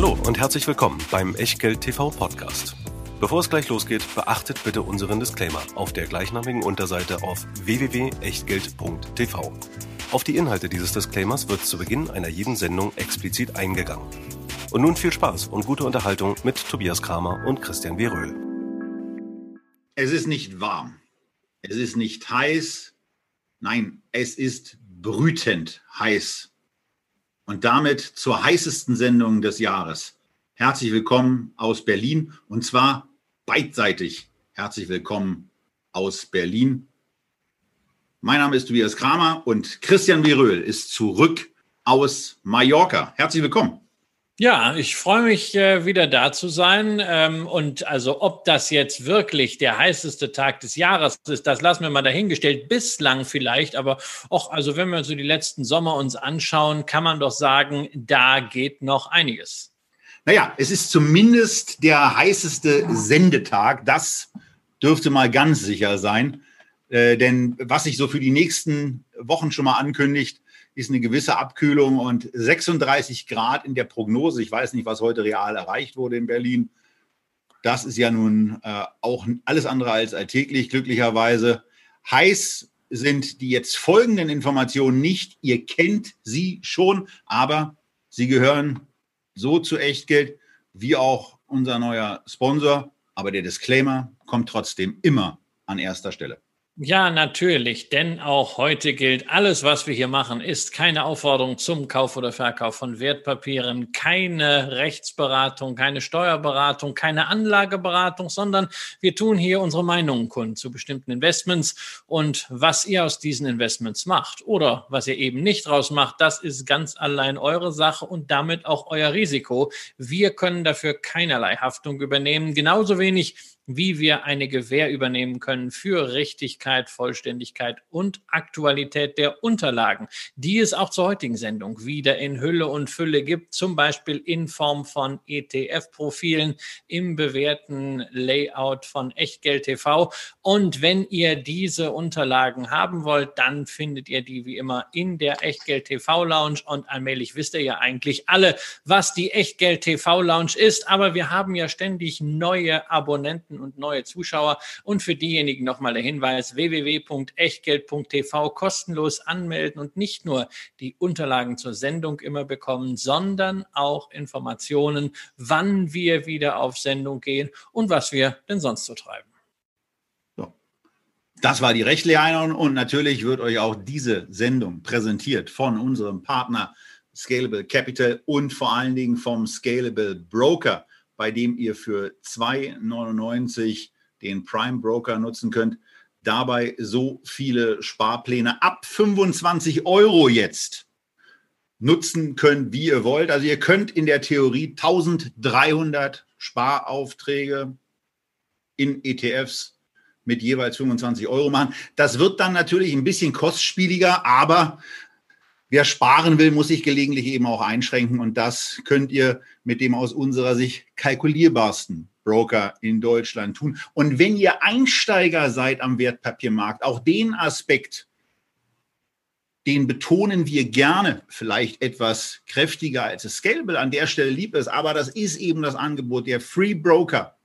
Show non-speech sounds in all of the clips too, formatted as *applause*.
Hallo und herzlich willkommen beim Echtgeld TV Podcast. Bevor es gleich losgeht, beachtet bitte unseren Disclaimer auf der gleichnamigen Unterseite auf www.echtgeld.tv. Auf die Inhalte dieses Disclaimers wird zu Beginn einer jeden Sendung explizit eingegangen. Und nun viel Spaß und gute Unterhaltung mit Tobias Kramer und Christian W. Röhl. Es ist nicht warm. Es ist nicht heiß. Nein, es ist brütend heiß. Und damit zur heißesten Sendung des Jahres. Herzlich willkommen aus Berlin und zwar beidseitig. Herzlich willkommen aus Berlin. Mein Name ist Tobias Kramer und Christian Viröl ist zurück aus Mallorca. Herzlich willkommen. Ja, ich freue mich, äh, wieder da zu sein. Ähm, und also, ob das jetzt wirklich der heißeste Tag des Jahres ist, das lassen wir mal dahingestellt. Bislang vielleicht, aber auch, also, wenn wir so die letzten Sommer uns anschauen, kann man doch sagen, da geht noch einiges. Naja, es ist zumindest der heißeste Sendetag. Das dürfte mal ganz sicher sein. Äh, denn was sich so für die nächsten Wochen schon mal ankündigt, ist eine gewisse Abkühlung und 36 Grad in der Prognose. Ich weiß nicht, was heute real erreicht wurde in Berlin. Das ist ja nun äh, auch alles andere als alltäglich, glücklicherweise. Heiß sind die jetzt folgenden Informationen nicht. Ihr kennt sie schon, aber sie gehören so zu Echtgeld wie auch unser neuer Sponsor. Aber der Disclaimer kommt trotzdem immer an erster Stelle. Ja, natürlich, denn auch heute gilt, alles, was wir hier machen, ist keine Aufforderung zum Kauf oder Verkauf von Wertpapieren, keine Rechtsberatung, keine Steuerberatung, keine Anlageberatung, sondern wir tun hier unsere Meinungen kund zu bestimmten Investments und was ihr aus diesen Investments macht oder was ihr eben nicht draus macht, das ist ganz allein eure Sache und damit auch euer Risiko. Wir können dafür keinerlei Haftung übernehmen, genauso wenig wie wir eine Gewähr übernehmen können für Richtigkeit, Vollständigkeit und Aktualität der Unterlagen, die es auch zur heutigen Sendung wieder in Hülle und Fülle gibt, zum Beispiel in Form von ETF-Profilen im bewährten Layout von Echtgeld TV. Und wenn ihr diese Unterlagen haben wollt, dann findet ihr die wie immer in der Echtgeld TV Lounge und allmählich wisst ihr ja eigentlich alle, was die Echtgeld TV Lounge ist, aber wir haben ja ständig neue Abonnenten und neue Zuschauer. Und für diejenigen nochmal der Hinweis, www.echtgeld.tv kostenlos anmelden und nicht nur die Unterlagen zur Sendung immer bekommen, sondern auch Informationen, wann wir wieder auf Sendung gehen und was wir denn sonst so treiben. Das war die rechtliche Einordnung und natürlich wird euch auch diese Sendung präsentiert von unserem Partner Scalable Capital und vor allen Dingen vom Scalable Broker bei dem ihr für 2,99 den Prime Broker nutzen könnt. Dabei so viele Sparpläne ab 25 Euro jetzt nutzen könnt, wie ihr wollt. Also ihr könnt in der Theorie 1300 Sparaufträge in ETFs mit jeweils 25 Euro machen. Das wird dann natürlich ein bisschen kostspieliger, aber Wer sparen will, muss sich gelegentlich eben auch einschränken und das könnt ihr mit dem aus unserer Sicht kalkulierbarsten Broker in Deutschland tun. Und wenn ihr Einsteiger seid am Wertpapiermarkt, auch den Aspekt, den betonen wir gerne, vielleicht etwas kräftiger als es Scalable an der Stelle lieb ist, aber das ist eben das Angebot. Der Free Broker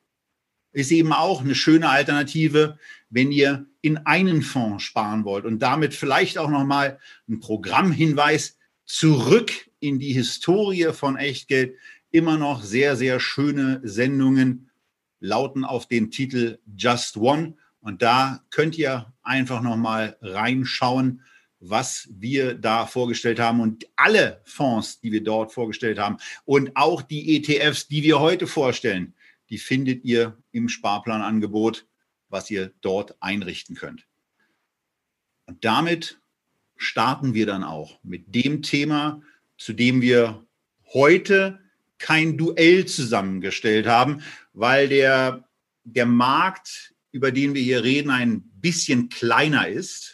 ist eben auch eine schöne Alternative, wenn ihr in einen Fonds sparen wollt und damit vielleicht auch nochmal ein Programmhinweis zurück in die Historie von Echtgeld. Immer noch sehr, sehr schöne Sendungen lauten auf den Titel Just One. Und da könnt ihr einfach nochmal reinschauen, was wir da vorgestellt haben und alle Fonds, die wir dort vorgestellt haben und auch die ETFs, die wir heute vorstellen, die findet ihr im Sparplanangebot was ihr dort einrichten könnt. Und damit starten wir dann auch mit dem Thema, zu dem wir heute kein Duell zusammengestellt haben, weil der, der Markt, über den wir hier reden, ein bisschen kleiner ist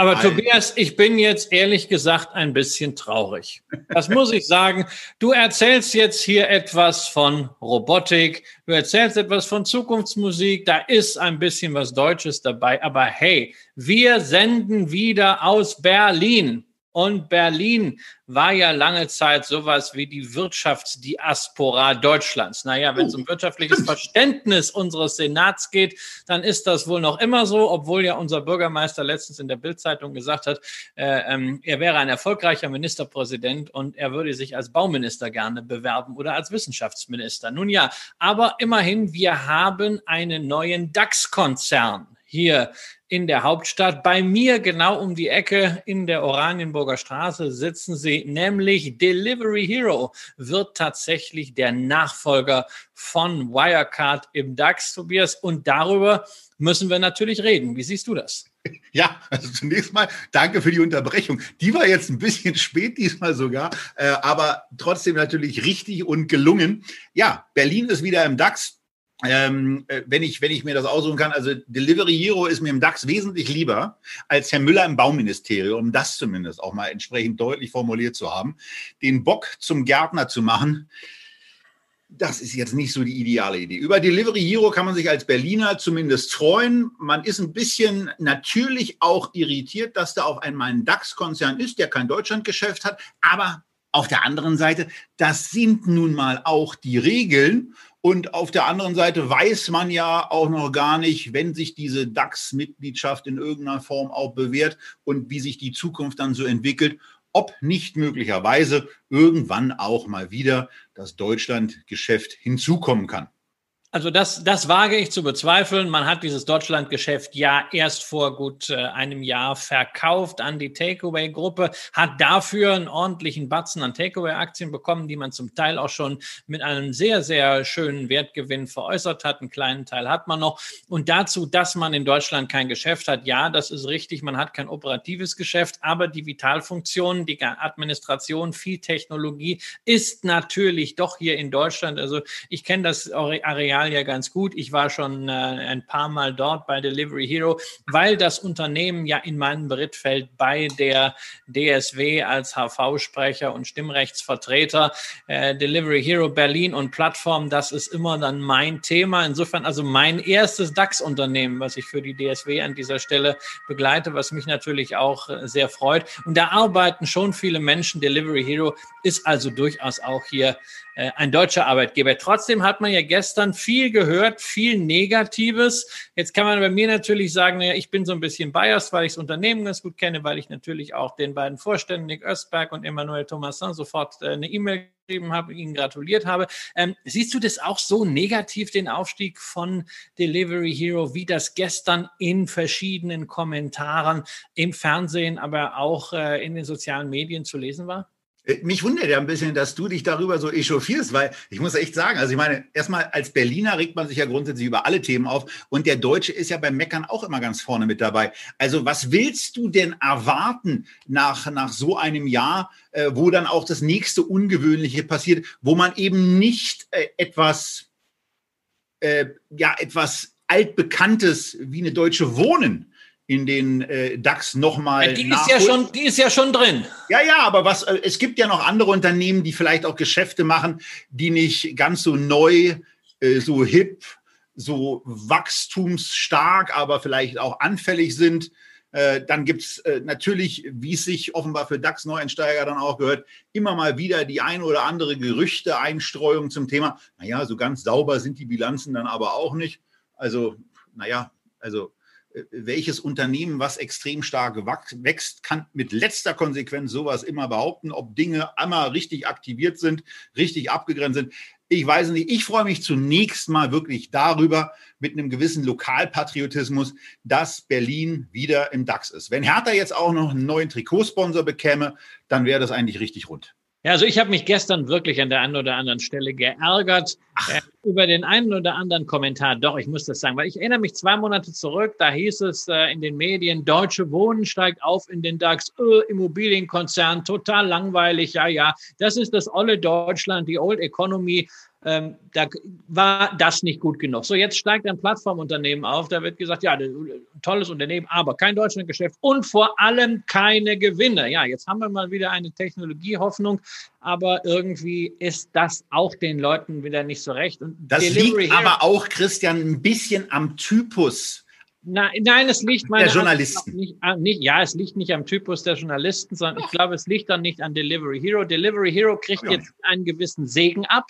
aber Nein. Tobias, ich bin jetzt ehrlich gesagt ein bisschen traurig. Das muss ich sagen. Du erzählst jetzt hier etwas von Robotik, du erzählst etwas von Zukunftsmusik, da ist ein bisschen was Deutsches dabei. Aber hey, wir senden wieder aus Berlin. Und Berlin war ja lange Zeit sowas wie die Wirtschaftsdiaspora Deutschlands. Naja, wenn es um wirtschaftliches Verständnis unseres Senats geht, dann ist das wohl noch immer so, obwohl ja unser Bürgermeister letztens in der Bildzeitung gesagt hat, äh, ähm, er wäre ein erfolgreicher Ministerpräsident und er würde sich als Bauminister gerne bewerben oder als Wissenschaftsminister. Nun ja, aber immerhin, wir haben einen neuen DAX-Konzern hier in der Hauptstadt. Bei mir genau um die Ecke in der Oranienburger Straße sitzen sie, nämlich Delivery Hero wird tatsächlich der Nachfolger von Wirecard im DAX, Tobias. Und darüber müssen wir natürlich reden. Wie siehst du das? Ja, also zunächst mal danke für die Unterbrechung. Die war jetzt ein bisschen spät diesmal sogar, äh, aber trotzdem natürlich richtig und gelungen. Ja, Berlin ist wieder im DAX ähm, äh, wenn, ich, wenn ich mir das aussuchen kann, also Delivery Hero ist mir im DAX wesentlich lieber als Herr Müller im Bauministerium, um das zumindest auch mal entsprechend deutlich formuliert zu haben. Den Bock zum Gärtner zu machen, das ist jetzt nicht so die ideale Idee. Über Delivery Hero kann man sich als Berliner zumindest freuen. Man ist ein bisschen natürlich auch irritiert, dass da auf einmal ein DAX-Konzern ist, der kein Deutschlandgeschäft hat. Aber auf der anderen Seite, das sind nun mal auch die Regeln. Und auf der anderen Seite weiß man ja auch noch gar nicht, wenn sich diese DAX-Mitgliedschaft in irgendeiner Form auch bewährt und wie sich die Zukunft dann so entwickelt, ob nicht möglicherweise irgendwann auch mal wieder das Deutschland-Geschäft hinzukommen kann. Also das, das wage ich zu bezweifeln. Man hat dieses Deutschlandgeschäft ja erst vor gut äh, einem Jahr verkauft an die Takeaway-Gruppe, hat dafür einen ordentlichen Batzen an Takeaway-Aktien bekommen, die man zum Teil auch schon mit einem sehr, sehr schönen Wertgewinn veräußert hat. Einen kleinen Teil hat man noch. Und dazu, dass man in Deutschland kein Geschäft hat, ja, das ist richtig. Man hat kein operatives Geschäft, aber die Vitalfunktion, die Administration, viel Technologie ist natürlich doch hier in Deutschland. Also ich kenne das Areal Areal ja ganz gut. Ich war schon äh, ein paar Mal dort bei Delivery Hero, weil das Unternehmen ja in meinem Beritt fällt bei der DSW als HV-Sprecher und Stimmrechtsvertreter. Äh, Delivery Hero Berlin und Plattform, das ist immer dann mein Thema. Insofern also mein erstes DAX-Unternehmen, was ich für die DSW an dieser Stelle begleite, was mich natürlich auch äh, sehr freut. Und da arbeiten schon viele Menschen. Delivery Hero ist also durchaus auch hier ein deutscher Arbeitgeber. Trotzdem hat man ja gestern viel gehört, viel Negatives. Jetzt kann man bei mir natürlich sagen, naja, ich bin so ein bisschen biased, weil ich das Unternehmen ganz gut kenne, weil ich natürlich auch den beiden Vorständen, Nick Östberg und Emmanuel Thomasin, sofort äh, eine E-Mail geschrieben habe, ihnen gratuliert habe. Ähm, siehst du das auch so negativ, den Aufstieg von Delivery Hero, wie das gestern in verschiedenen Kommentaren im Fernsehen, aber auch äh, in den sozialen Medien zu lesen war? Äh, mich wundert ja ein bisschen, dass du dich darüber so echauffierst, weil ich muss echt sagen, also ich meine, erstmal als Berliner regt man sich ja grundsätzlich über alle Themen auf und der Deutsche ist ja beim Meckern auch immer ganz vorne mit dabei. Also was willst du denn erwarten nach, nach so einem Jahr, äh, wo dann auch das nächste Ungewöhnliche passiert, wo man eben nicht äh, etwas, äh, ja, etwas altbekanntes wie eine deutsche Wohnen in den äh, DAX nochmal. Ja, die, ist ja schon, die ist ja schon drin. Ja, ja, aber was, äh, es gibt ja noch andere Unternehmen, die vielleicht auch Geschäfte machen, die nicht ganz so neu, äh, so hip, so wachstumsstark, aber vielleicht auch anfällig sind. Äh, dann gibt es äh, natürlich, wie es sich offenbar für DAX-Neueinsteiger dann auch gehört, immer mal wieder die ein oder andere Gerüchte-Einstreuung zum Thema. Naja, so ganz sauber sind die Bilanzen dann aber auch nicht. Also, naja, also welches Unternehmen, was extrem stark wächst, kann mit letzter Konsequenz sowas immer behaupten, ob Dinge einmal richtig aktiviert sind, richtig abgegrenzt sind. Ich weiß nicht. Ich freue mich zunächst mal wirklich darüber, mit einem gewissen Lokalpatriotismus, dass Berlin wieder im DAX ist. Wenn Hertha jetzt auch noch einen neuen Trikotsponsor bekäme, dann wäre das eigentlich richtig rund. Ja, also ich habe mich gestern wirklich an der einen oder anderen Stelle geärgert äh, über den einen oder anderen Kommentar. Doch, ich muss das sagen, weil ich erinnere mich zwei Monate zurück, da hieß es äh, in den Medien, Deutsche Wohnen steigt auf in den DAX, öh, Immobilienkonzern, total langweilig, ja, ja, das ist das olle Deutschland, die Old Economy ähm, da war das nicht gut genug. So, jetzt steigt ein Plattformunternehmen auf, da wird gesagt, ja, tolles Unternehmen, aber kein Deutschlandgeschäft und vor allem keine Gewinne. Ja, jetzt haben wir mal wieder eine Technologiehoffnung, aber irgendwie ist das auch den Leuten wieder nicht so recht. Und das Delivery liegt aber auch, Christian, ein bisschen am Typus Nein, nein, es liegt der Journalisten. Nicht, nicht, ja, es liegt nicht am Typus der Journalisten, sondern ich glaube, es liegt dann nicht an Delivery Hero. Delivery Hero kriegt jetzt einen gewissen Segen ab.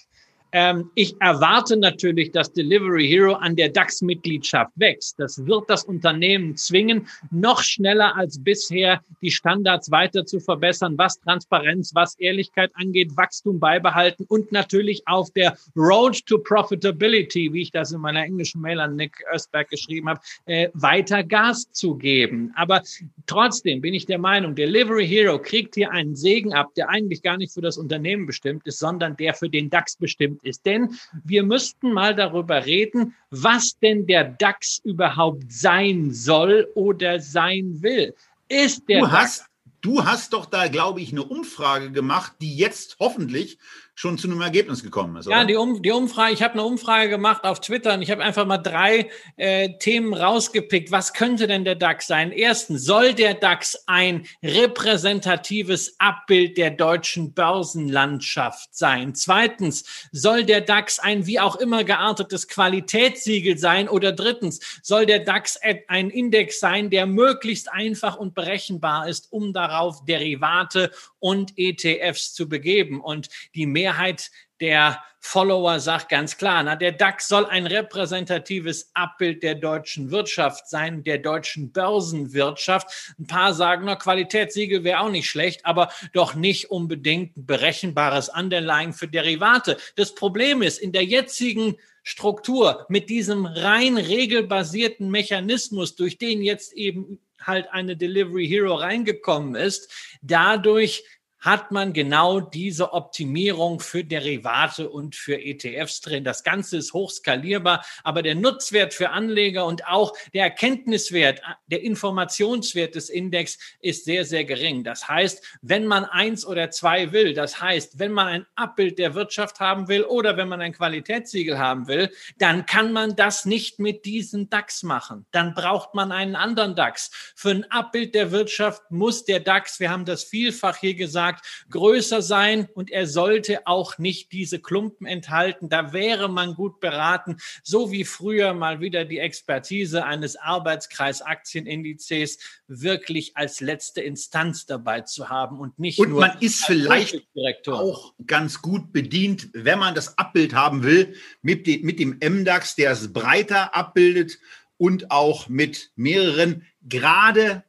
Ähm, ich erwarte natürlich, dass Delivery Hero an der DAX-Mitgliedschaft wächst. Das wird das Unternehmen zwingen, noch schneller als bisher die Standards weiter zu verbessern, was Transparenz, was Ehrlichkeit angeht, Wachstum beibehalten und natürlich auf der Road to Profitability, wie ich das in meiner englischen Mail an Nick Östberg geschrieben habe, äh, weiter Gas zu geben. Aber trotzdem bin ich der Meinung, Delivery Hero kriegt hier einen Segen ab, der eigentlich gar nicht für das Unternehmen bestimmt ist, sondern der für den DAX bestimmt bestimmt ist. Denn wir müssten mal darüber reden, was denn der DAX überhaupt sein soll oder sein will. Ist der du hast, Du hast doch da, glaube ich, eine Umfrage gemacht, die jetzt hoffentlich schon zu einem Ergebnis gekommen ist. Oder? Ja, die, um, die Umfrage, ich habe eine Umfrage gemacht auf Twitter und ich habe einfach mal drei äh, Themen rausgepickt. Was könnte denn der DAX sein? Erstens, soll der DAX ein repräsentatives Abbild der deutschen Börsenlandschaft sein? Zweitens, soll der DAX ein wie auch immer geartetes Qualitätssiegel sein? Oder drittens, soll der DAX ein Index sein, der möglichst einfach und berechenbar ist, um darauf Derivate und ETFs zu begeben? Und die Mehr Mehrheit der Follower sagt ganz klar, na, der DAX soll ein repräsentatives Abbild der deutschen Wirtschaft sein, der deutschen Börsenwirtschaft. Ein paar sagen, na, Qualitätssiegel wäre auch nicht schlecht, aber doch nicht unbedingt ein berechenbares Underlying für Derivate. Das Problem ist, in der jetzigen Struktur mit diesem rein regelbasierten Mechanismus, durch den jetzt eben halt eine Delivery Hero reingekommen ist, dadurch hat man genau diese Optimierung für Derivate und für ETFs drin. Das Ganze ist hochskalierbar, aber der Nutzwert für Anleger und auch der Erkenntniswert, der Informationswert des Index ist sehr, sehr gering. Das heißt, wenn man eins oder zwei will, das heißt, wenn man ein Abbild der Wirtschaft haben will oder wenn man ein Qualitätssiegel haben will, dann kann man das nicht mit diesem DAX machen. Dann braucht man einen anderen DAX. Für ein Abbild der Wirtschaft muss der DAX, wir haben das vielfach hier gesagt, Markt größer sein und er sollte auch nicht diese Klumpen enthalten. Da wäre man gut beraten, so wie früher mal wieder die Expertise eines Arbeitskreis-Aktienindizes wirklich als letzte Instanz dabei zu haben und nicht und nur. man ist vielleicht auch ganz gut bedient, wenn man das Abbild haben will, mit, dem, mit dem MDAX, der es breiter abbildet und auch mit mehreren gerade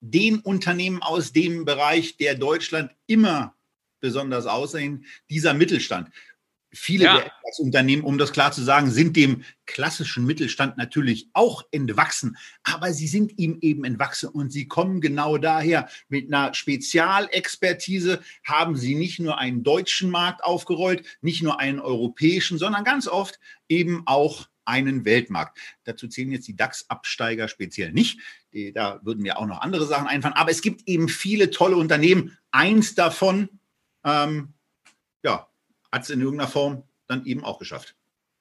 den Unternehmen aus dem Bereich, der Deutschland immer besonders aussehen, dieser Mittelstand. Viele ja. der Unternehmen, um das klar zu sagen, sind dem klassischen Mittelstand natürlich auch entwachsen, aber sie sind ihm eben entwachsen und sie kommen genau daher. Mit einer Spezialexpertise haben sie nicht nur einen deutschen Markt aufgerollt, nicht nur einen europäischen, sondern ganz oft eben auch einen Weltmarkt. Dazu zählen jetzt die DAX-Absteiger speziell nicht. Da würden mir auch noch andere Sachen einfallen. Aber es gibt eben viele tolle Unternehmen. Eins davon, ähm, ja, hat es in irgendeiner Form dann eben auch geschafft.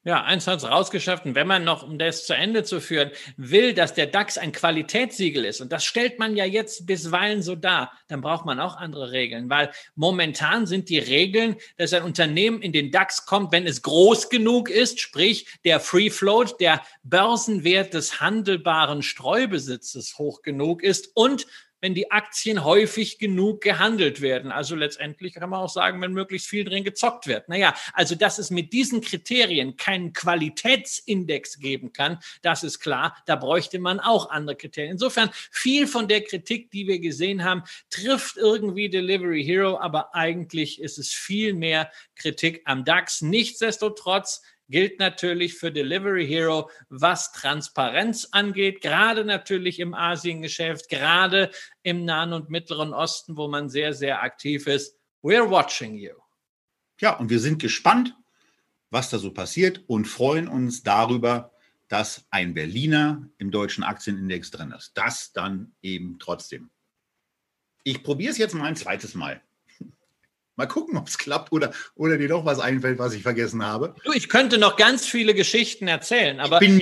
Ja, eins hat es rausgeschafft. Und wenn man noch, um das zu Ende zu führen, will, dass der DAX ein Qualitätssiegel ist, und das stellt man ja jetzt bisweilen so dar, dann braucht man auch andere Regeln, weil momentan sind die Regeln, dass ein Unternehmen in den DAX kommt, wenn es groß genug ist, sprich der Free Float, der Börsenwert des handelbaren Streubesitzes hoch genug ist und wenn die Aktien häufig genug gehandelt werden. Also letztendlich kann man auch sagen, wenn möglichst viel drin gezockt wird. Naja, also dass es mit diesen Kriterien keinen Qualitätsindex geben kann, das ist klar. Da bräuchte man auch andere Kriterien. Insofern viel von der Kritik, die wir gesehen haben, trifft irgendwie Delivery Hero, aber eigentlich ist es viel mehr Kritik am DAX. Nichtsdestotrotz gilt natürlich für Delivery Hero, was Transparenz angeht, gerade natürlich im Asiengeschäft, gerade im Nahen und Mittleren Osten, wo man sehr, sehr aktiv ist. We're watching you. Ja, und wir sind gespannt, was da so passiert und freuen uns darüber, dass ein Berliner im deutschen Aktienindex drin ist. Das dann eben trotzdem. Ich probiere es jetzt mal ein zweites Mal. Mal gucken, ob es klappt oder, oder dir doch was einfällt, was ich vergessen habe. Du, ich könnte noch ganz viele Geschichten erzählen, aber ich bin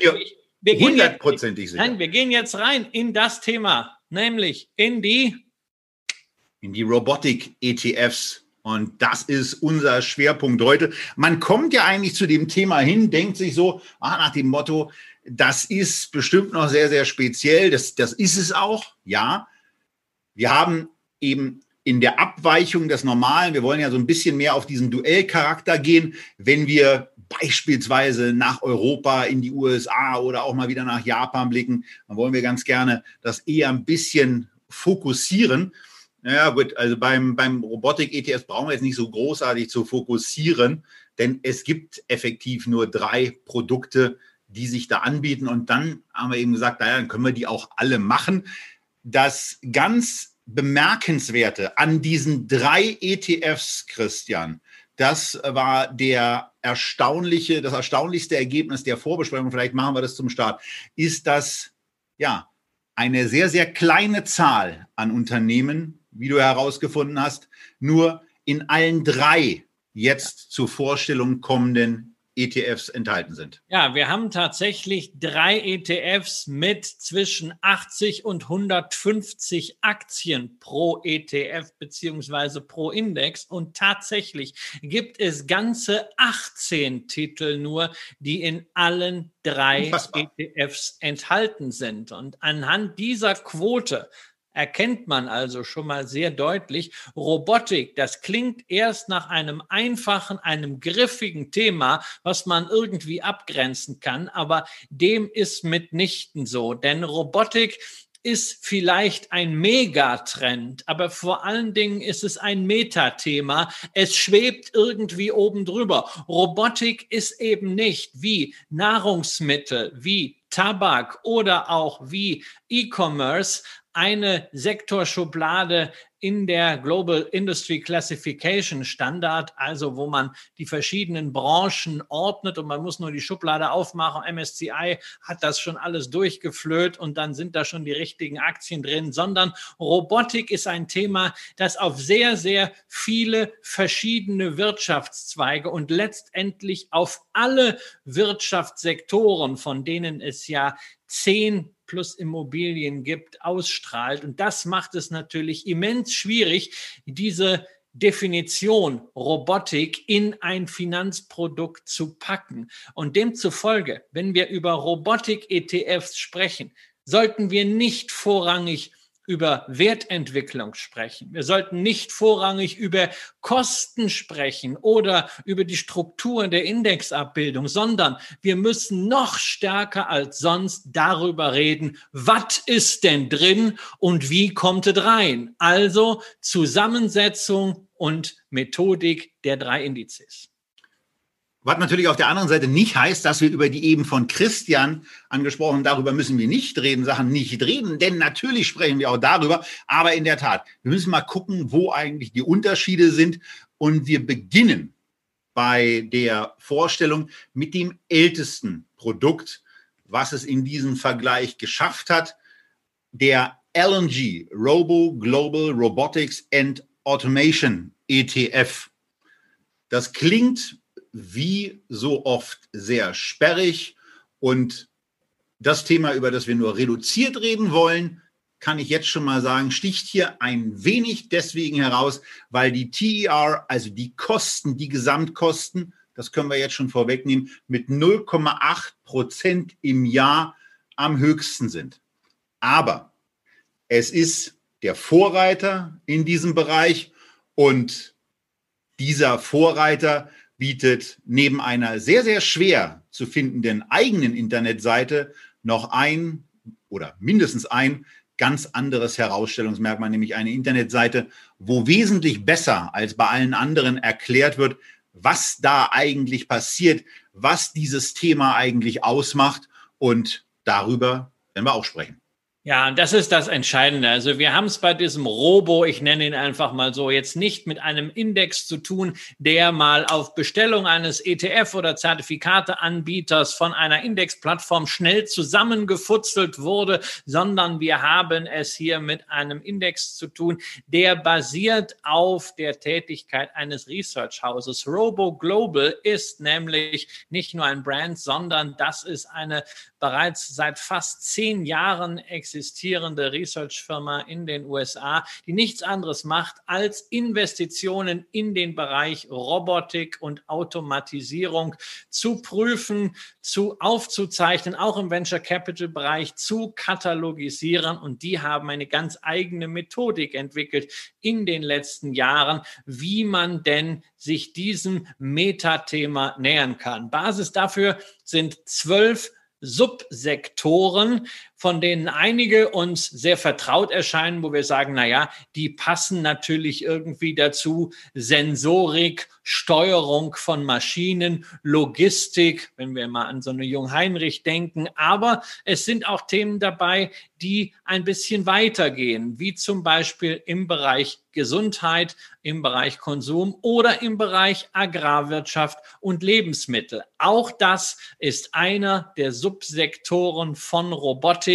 mir hundertprozentig sicher. Nein, wir gehen jetzt rein in das Thema, nämlich in die in die Robotik ETFs. Und das ist unser Schwerpunkt heute. Man kommt ja eigentlich zu dem Thema hin, denkt sich so, ah, nach dem Motto, Das ist bestimmt noch sehr, sehr speziell. Das, das ist es auch, ja. Wir haben eben in der Abweichung des Normalen, wir wollen ja so ein bisschen mehr auf diesen Duellcharakter gehen, wenn wir beispielsweise nach Europa, in die USA oder auch mal wieder nach Japan blicken, dann wollen wir ganz gerne das eher ein bisschen fokussieren. Ja, gut, also beim, beim Robotik-ETS brauchen wir jetzt nicht so großartig zu fokussieren, denn es gibt effektiv nur drei Produkte, die sich da anbieten. Und dann haben wir eben gesagt, naja, dann können wir die auch alle machen. Das ganz Bemerkenswerte an diesen drei ETFs, Christian, das war der erstaunliche, das erstaunlichste Ergebnis der Vorbesprechung. Vielleicht machen wir das zum Start. Ist das, ja, eine sehr, sehr kleine Zahl an Unternehmen, wie du herausgefunden hast, nur in allen drei jetzt zur Vorstellung kommenden ETFs enthalten sind. Ja, wir haben tatsächlich drei ETFs mit zwischen 80 und 150 Aktien pro ETF beziehungsweise pro Index. Und tatsächlich gibt es ganze 18 Titel nur, die in allen drei Unfassbar. ETFs enthalten sind. Und anhand dieser Quote erkennt man also schon mal sehr deutlich, Robotik, das klingt erst nach einem einfachen, einem griffigen Thema, was man irgendwie abgrenzen kann, aber dem ist mitnichten so, denn Robotik ist vielleicht ein Megatrend, aber vor allen Dingen ist es ein Metathema. Es schwebt irgendwie oben drüber. Robotik ist eben nicht wie Nahrungsmittel, wie Tabak oder auch wie E-Commerce eine Sektorschublade in der Global Industry Classification Standard, also wo man die verschiedenen Branchen ordnet und man muss nur die Schublade aufmachen. MSCI hat das schon alles durchgeflöht und dann sind da schon die richtigen Aktien drin, sondern Robotik ist ein Thema, das auf sehr, sehr viele verschiedene Wirtschaftszweige und letztendlich auf alle Wirtschaftssektoren, von denen es ja zehn plus Immobilien gibt, ausstrahlt. Und das macht es natürlich immens schwierig, diese Definition Robotik in ein Finanzprodukt zu packen. Und demzufolge, wenn wir über Robotik-ETFs sprechen, sollten wir nicht vorrangig über Wertentwicklung sprechen. Wir sollten nicht vorrangig über Kosten sprechen oder über die Strukturen der Indexabbildung, sondern wir müssen noch stärker als sonst darüber reden, was ist denn drin und wie kommt es rein. Also Zusammensetzung und Methodik der drei Indizes. Was natürlich auf der anderen Seite nicht heißt, dass wir über die eben von Christian angesprochen, darüber müssen wir nicht reden, Sachen nicht reden, denn natürlich sprechen wir auch darüber. Aber in der Tat, wir müssen mal gucken, wo eigentlich die Unterschiede sind. Und wir beginnen bei der Vorstellung mit dem ältesten Produkt, was es in diesem Vergleich geschafft hat, der LNG, Robo Global Robotics and Automation ETF. Das klingt wie so oft sehr sperrig und das Thema, über das wir nur reduziert reden wollen, kann ich jetzt schon mal sagen, sticht hier ein wenig deswegen heraus, weil die TER, also die Kosten, die Gesamtkosten, das können wir jetzt schon vorwegnehmen, mit 0,8 Prozent im Jahr am höchsten sind. Aber es ist der Vorreiter in diesem Bereich und dieser Vorreiter bietet neben einer sehr, sehr schwer zu findenden eigenen Internetseite noch ein oder mindestens ein ganz anderes Herausstellungsmerkmal, nämlich eine Internetseite, wo wesentlich besser als bei allen anderen erklärt wird, was da eigentlich passiert, was dieses Thema eigentlich ausmacht. Und darüber werden wir auch sprechen. Ja, das ist das Entscheidende. Also wir haben es bei diesem Robo, ich nenne ihn einfach mal so, jetzt nicht mit einem Index zu tun, der mal auf Bestellung eines ETF oder Zertifikateanbieters von einer Indexplattform schnell zusammengefutzelt wurde, sondern wir haben es hier mit einem Index zu tun, der basiert auf der Tätigkeit eines Research-Hauses. Robo Global ist nämlich nicht nur ein Brand, sondern das ist eine bereits seit fast zehn Jahren existierende existierende Research-Firma in den USA, die nichts anderes macht, als Investitionen in den Bereich Robotik und Automatisierung zu prüfen, zu aufzuzeichnen, auch im Venture Capital Bereich zu katalogisieren. Und die haben eine ganz eigene Methodik entwickelt in den letzten Jahren, wie man denn sich diesem Metathema nähern kann. Basis dafür sind zwölf Subsektoren, von denen einige uns sehr vertraut erscheinen, wo wir sagen, na ja, die passen natürlich irgendwie dazu. Sensorik, Steuerung von Maschinen, Logistik, wenn wir mal an so eine Jung-Heinrich denken. Aber es sind auch Themen dabei, die ein bisschen weitergehen, wie zum Beispiel im Bereich Gesundheit, im Bereich Konsum oder im Bereich Agrarwirtschaft und Lebensmittel. Auch das ist einer der Subsektoren von Robotik,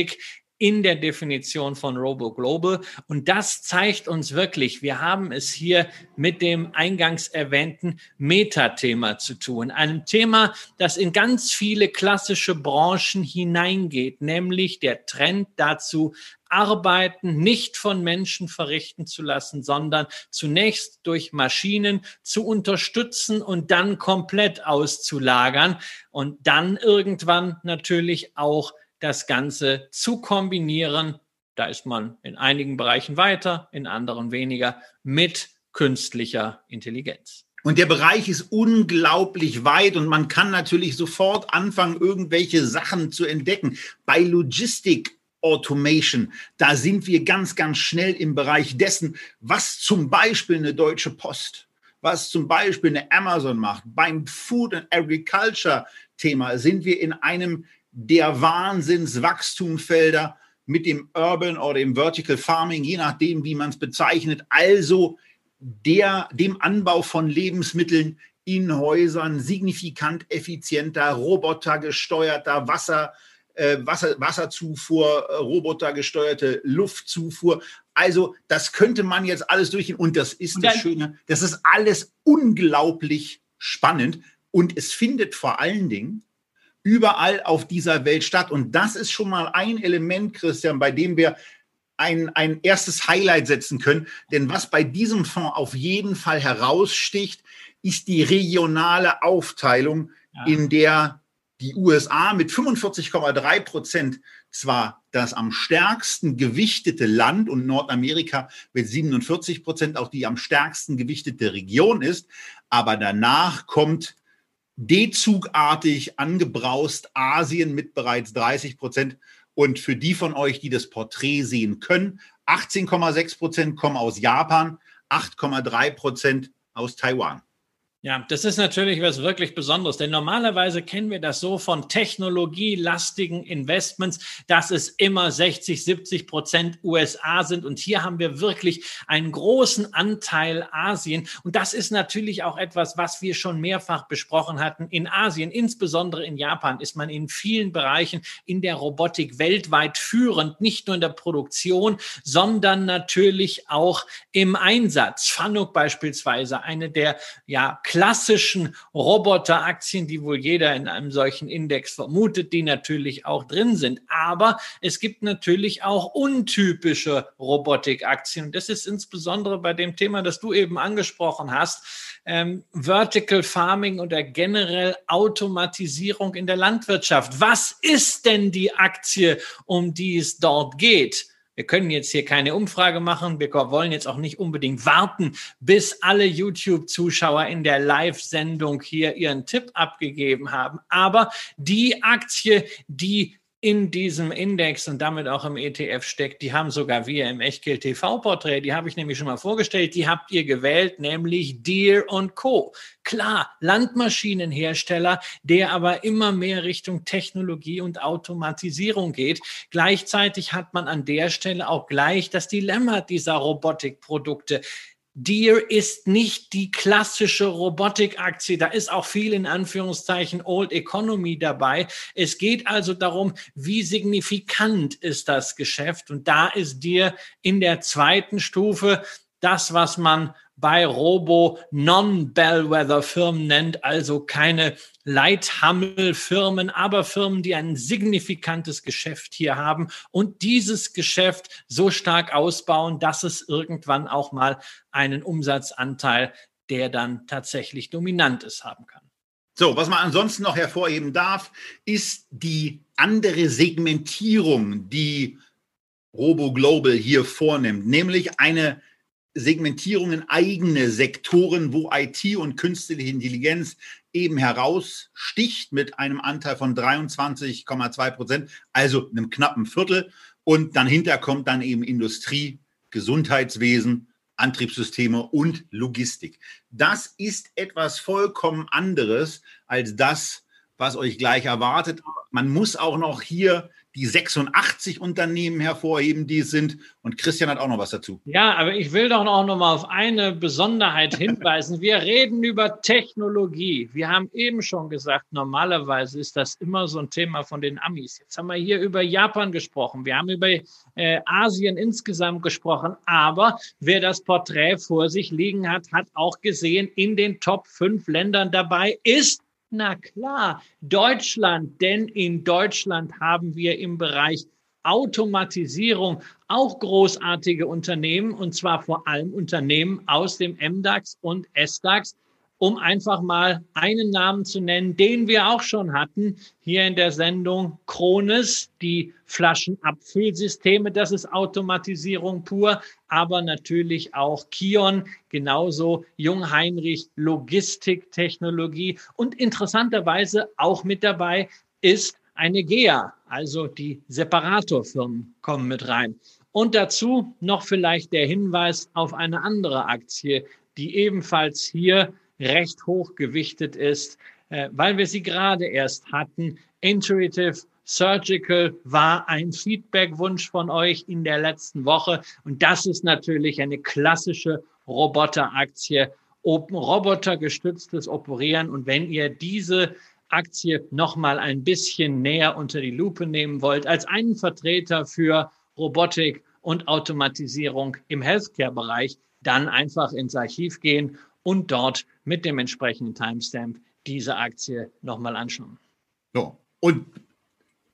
in der Definition von Robo Global. Und das zeigt uns wirklich, wir haben es hier mit dem eingangs erwähnten Metathema zu tun. Einem Thema, das in ganz viele klassische Branchen hineingeht, nämlich der Trend dazu, Arbeiten nicht von Menschen verrichten zu lassen, sondern zunächst durch Maschinen zu unterstützen und dann komplett auszulagern und dann irgendwann natürlich auch das Ganze zu kombinieren. Da ist man in einigen Bereichen weiter, in anderen weniger mit künstlicher Intelligenz. Und der Bereich ist unglaublich weit und man kann natürlich sofort anfangen, irgendwelche Sachen zu entdecken. Bei Logistik Automation, da sind wir ganz, ganz schnell im Bereich dessen, was zum Beispiel eine Deutsche Post, was zum Beispiel eine Amazon macht. Beim Food and Agriculture Thema sind wir in einem der Wahnsinnswachstumfelder mit dem Urban oder dem Vertical Farming, je nachdem, wie man es bezeichnet. Also der, dem Anbau von Lebensmitteln in Häusern signifikant effizienter, robotergesteuerter Wasser, äh, Wasser, Wasserzufuhr, äh, robotergesteuerte Luftzufuhr. Also das könnte man jetzt alles durchgehen. Und das ist und das Schöne. Das ist alles unglaublich spannend. Und es findet vor allen Dingen überall auf dieser Welt statt. Und das ist schon mal ein Element, Christian, bei dem wir ein, ein erstes Highlight setzen können. Denn was bei diesem Fonds auf jeden Fall heraussticht, ist die regionale Aufteilung, ja. in der die USA mit 45,3 Prozent zwar das am stärksten gewichtete Land und Nordamerika mit 47 Prozent auch die am stärksten gewichtete Region ist, aber danach kommt D-Zugartig angebraust Asien mit bereits 30 Prozent. Und für die von euch, die das Porträt sehen können, 18,6 Prozent kommen aus Japan, 8,3 Prozent aus Taiwan. Ja, das ist natürlich was wirklich Besonderes, denn normalerweise kennen wir das so von technologielastigen Investments, dass es immer 60, 70 Prozent USA sind. Und hier haben wir wirklich einen großen Anteil Asien. Und das ist natürlich auch etwas, was wir schon mehrfach besprochen hatten. In Asien, insbesondere in Japan, ist man in vielen Bereichen in der Robotik weltweit führend, nicht nur in der Produktion, sondern natürlich auch im Einsatz. Fanuc beispielsweise, eine der, ja, klassischen Roboteraktien, die wohl jeder in einem solchen Index vermutet, die natürlich auch drin sind. Aber es gibt natürlich auch untypische Robotikaktien. Und das ist insbesondere bei dem Thema, das du eben angesprochen hast, ähm, Vertical Farming oder generell Automatisierung in der Landwirtschaft. Was ist denn die Aktie, um die es dort geht? Wir können jetzt hier keine Umfrage machen. Wir wollen jetzt auch nicht unbedingt warten, bis alle YouTube-Zuschauer in der Live-Sendung hier ihren Tipp abgegeben haben. Aber die Aktie, die in diesem Index und damit auch im ETF steckt, die haben sogar wir im Echtgeld TV-Porträt, die habe ich nämlich schon mal vorgestellt, die habt ihr gewählt, nämlich Deere Co. Klar, Landmaschinenhersteller, der aber immer mehr Richtung Technologie und Automatisierung geht. Gleichzeitig hat man an der Stelle auch gleich das Dilemma dieser Robotikprodukte. Deer ist nicht die klassische Robotikaktie. Da ist auch viel in Anführungszeichen Old Economy dabei. Es geht also darum, wie signifikant ist das Geschäft. Und da ist Deer in der zweiten Stufe das, was man bei Robo Non-Bellwether-Firmen nennt, also keine Leithammelfirmen, aber Firmen, die ein signifikantes Geschäft hier haben und dieses Geschäft so stark ausbauen, dass es irgendwann auch mal einen Umsatzanteil, der dann tatsächlich dominant ist, haben kann. So, was man ansonsten noch hervorheben darf, ist die andere Segmentierung, die Robo Global hier vornimmt, nämlich eine Segmentierung in eigene Sektoren, wo IT und künstliche Intelligenz eben heraussticht mit einem Anteil von 23,2 Prozent, also einem knappen Viertel. Und dahinter kommt dann eben Industrie, Gesundheitswesen, Antriebssysteme und Logistik. Das ist etwas vollkommen anderes als das, was euch gleich erwartet. Man muss auch noch hier die 86 Unternehmen hervorheben, die es sind. Und Christian hat auch noch was dazu. Ja, aber ich will doch auch noch mal auf eine Besonderheit hinweisen. Wir reden über Technologie. Wir haben eben schon gesagt, normalerweise ist das immer so ein Thema von den Amis. Jetzt haben wir hier über Japan gesprochen. Wir haben über äh, Asien insgesamt gesprochen. Aber wer das Porträt vor sich liegen hat, hat auch gesehen, in den Top 5 Ländern dabei ist na klar, Deutschland, denn in Deutschland haben wir im Bereich Automatisierung auch großartige Unternehmen und zwar vor allem Unternehmen aus dem MDAX und SDAX um einfach mal einen Namen zu nennen, den wir auch schon hatten hier in der Sendung Krones, die Flaschenabfüllsysteme, das ist Automatisierung pur, aber natürlich auch Kion, genauso Jungheinrich Logistiktechnologie und interessanterweise auch mit dabei ist eine GEA, also die Separatorfirmen kommen mit rein. Und dazu noch vielleicht der Hinweis auf eine andere Aktie, die ebenfalls hier recht hoch gewichtet ist, äh, weil wir sie gerade erst hatten. Intuitive Surgical war ein Feedbackwunsch von euch in der letzten Woche. Und das ist natürlich eine klassische Roboteraktie. Robotergestütztes Operieren. Und wenn ihr diese Aktie nochmal ein bisschen näher unter die Lupe nehmen wollt, als einen Vertreter für Robotik und Automatisierung im Healthcare-Bereich, dann einfach ins Archiv gehen und dort mit dem entsprechenden Timestamp diese Aktie nochmal anschauen. So, und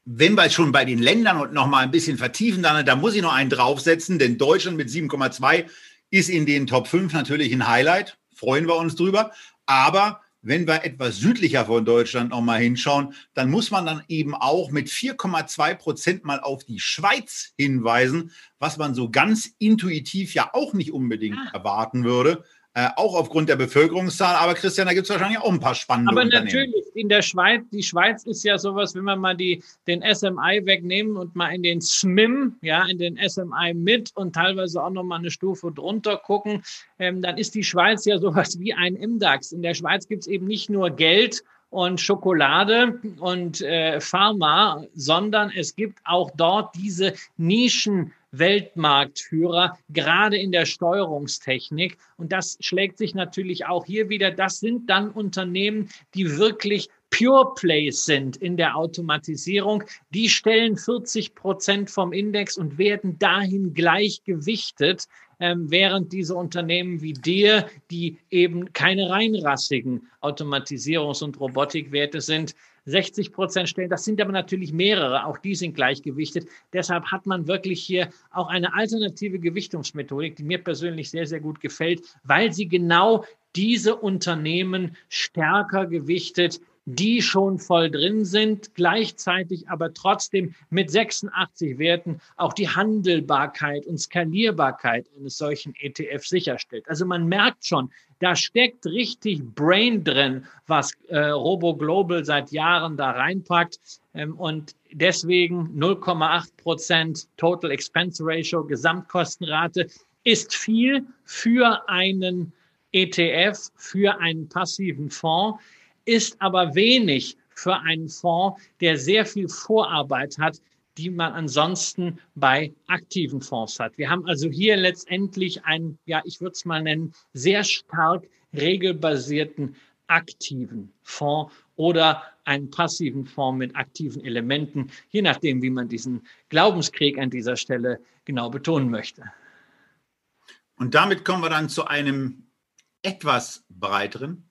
wenn wir schon bei den Ländern und nochmal ein bisschen vertiefen, dann, da muss ich noch einen draufsetzen, denn Deutschland mit 7,2 ist in den Top 5 natürlich ein Highlight. Freuen wir uns drüber. Aber wenn wir etwas südlicher von Deutschland nochmal hinschauen, dann muss man dann eben auch mit 4,2 Prozent mal auf die Schweiz hinweisen, was man so ganz intuitiv ja auch nicht unbedingt ah. erwarten würde. Äh, auch aufgrund der Bevölkerungszahl. Aber Christian, da gibt es wahrscheinlich auch ein paar spannende Aber natürlich, in der Schweiz, die Schweiz ist ja sowas, wenn wir mal die, den SMI wegnehmen und mal in den SMIM, ja, in den SMI mit und teilweise auch noch mal eine Stufe drunter gucken, ähm, dann ist die Schweiz ja sowas wie ein MDAX. In der Schweiz gibt es eben nicht nur Geld, und Schokolade und äh, Pharma, sondern es gibt auch dort diese Nischen Weltmarktführer, gerade in der Steuerungstechnik. Und das schlägt sich natürlich auch hier wieder. Das sind dann Unternehmen, die wirklich Pure Plays sind in der Automatisierung. Die stellen 40 Prozent vom Index und werden dahin gleich gewichtet, ähm, während diese Unternehmen wie dir, die eben keine reinrassigen Automatisierungs- und Robotikwerte sind, 60 Prozent stellen. Das sind aber natürlich mehrere, auch die sind gleichgewichtet. Deshalb hat man wirklich hier auch eine alternative Gewichtungsmethodik, die mir persönlich sehr, sehr gut gefällt, weil sie genau diese Unternehmen stärker gewichtet, die schon voll drin sind, gleichzeitig aber trotzdem mit 86 Werten auch die Handelbarkeit und Skalierbarkeit eines solchen ETF sicherstellt. Also man merkt schon, da steckt richtig Brain drin, was äh, Robo Global seit Jahren da reinpackt. Ähm, und deswegen 0,8 Prozent Total Expense Ratio, Gesamtkostenrate, ist viel für einen ETF, für einen passiven Fonds ist aber wenig für einen Fonds, der sehr viel Vorarbeit hat, die man ansonsten bei aktiven Fonds hat. Wir haben also hier letztendlich einen, ja, ich würde es mal nennen, sehr stark regelbasierten aktiven Fonds oder einen passiven Fonds mit aktiven Elementen, je nachdem, wie man diesen Glaubenskrieg an dieser Stelle genau betonen möchte. Und damit kommen wir dann zu einem etwas breiteren,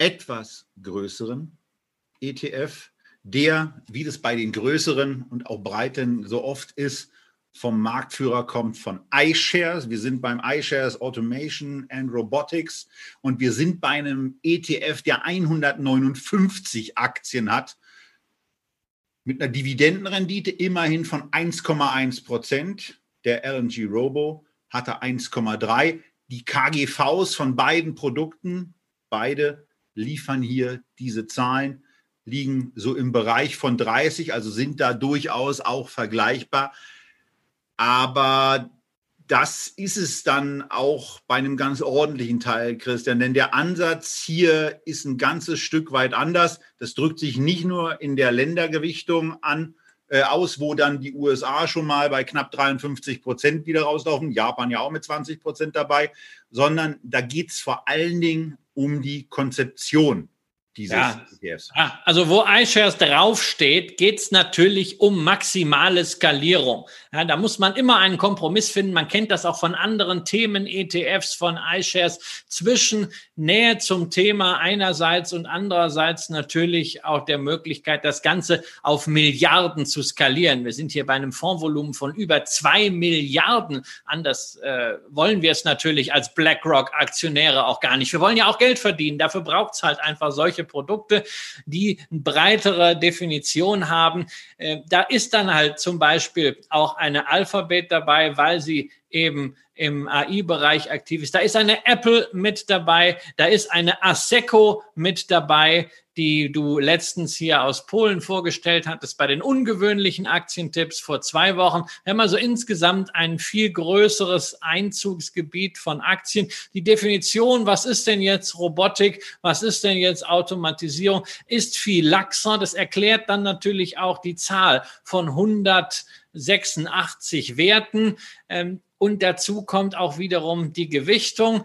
etwas größeren ETF, der, wie das bei den größeren und auch breiten so oft ist, vom Marktführer kommt von iShares. Wir sind beim iShares Automation and Robotics und wir sind bei einem ETF, der 159 Aktien hat, mit einer Dividendenrendite immerhin von 1,1 Prozent. Der LNG Robo hatte 1,3. Die KGVs von beiden Produkten, beide liefern hier diese Zahlen, liegen so im Bereich von 30, also sind da durchaus auch vergleichbar. Aber das ist es dann auch bei einem ganz ordentlichen Teil, Christian. Denn der Ansatz hier ist ein ganzes Stück weit anders. Das drückt sich nicht nur in der Ländergewichtung an, äh, aus, wo dann die USA schon mal bei knapp 53 Prozent wieder rauslaufen, Japan ja auch mit 20 Prozent dabei, sondern da geht es vor allen Dingen um die Konzeption dieses ja. ETFs. Ja, also wo iShares draufsteht, geht es natürlich um maximale Skalierung. Ja, da muss man immer einen Kompromiss finden. Man kennt das auch von anderen Themen, ETFs, von iShares, zwischen Nähe zum Thema einerseits und andererseits natürlich auch der Möglichkeit, das Ganze auf Milliarden zu skalieren. Wir sind hier bei einem Fondsvolumen von über zwei Milliarden. Anders äh, wollen wir es natürlich als BlackRock-Aktionäre auch gar nicht. Wir wollen ja auch Geld verdienen. Dafür braucht es halt einfach solche Produkte, die eine breitere Definition haben. Äh, da ist dann halt zum Beispiel auch eine Alphabet dabei, weil sie eben im AI-Bereich aktiv ist. Da ist eine Apple mit dabei, da ist eine Aseco mit dabei, die du letztens hier aus Polen vorgestellt hattest bei den ungewöhnlichen Aktientipps vor zwei Wochen. Wir haben also insgesamt ein viel größeres Einzugsgebiet von Aktien. Die Definition, was ist denn jetzt Robotik, was ist denn jetzt Automatisierung, ist viel laxer. Das erklärt dann natürlich auch die Zahl von 186 Werten. Ähm, und dazu kommt auch wiederum die Gewichtung.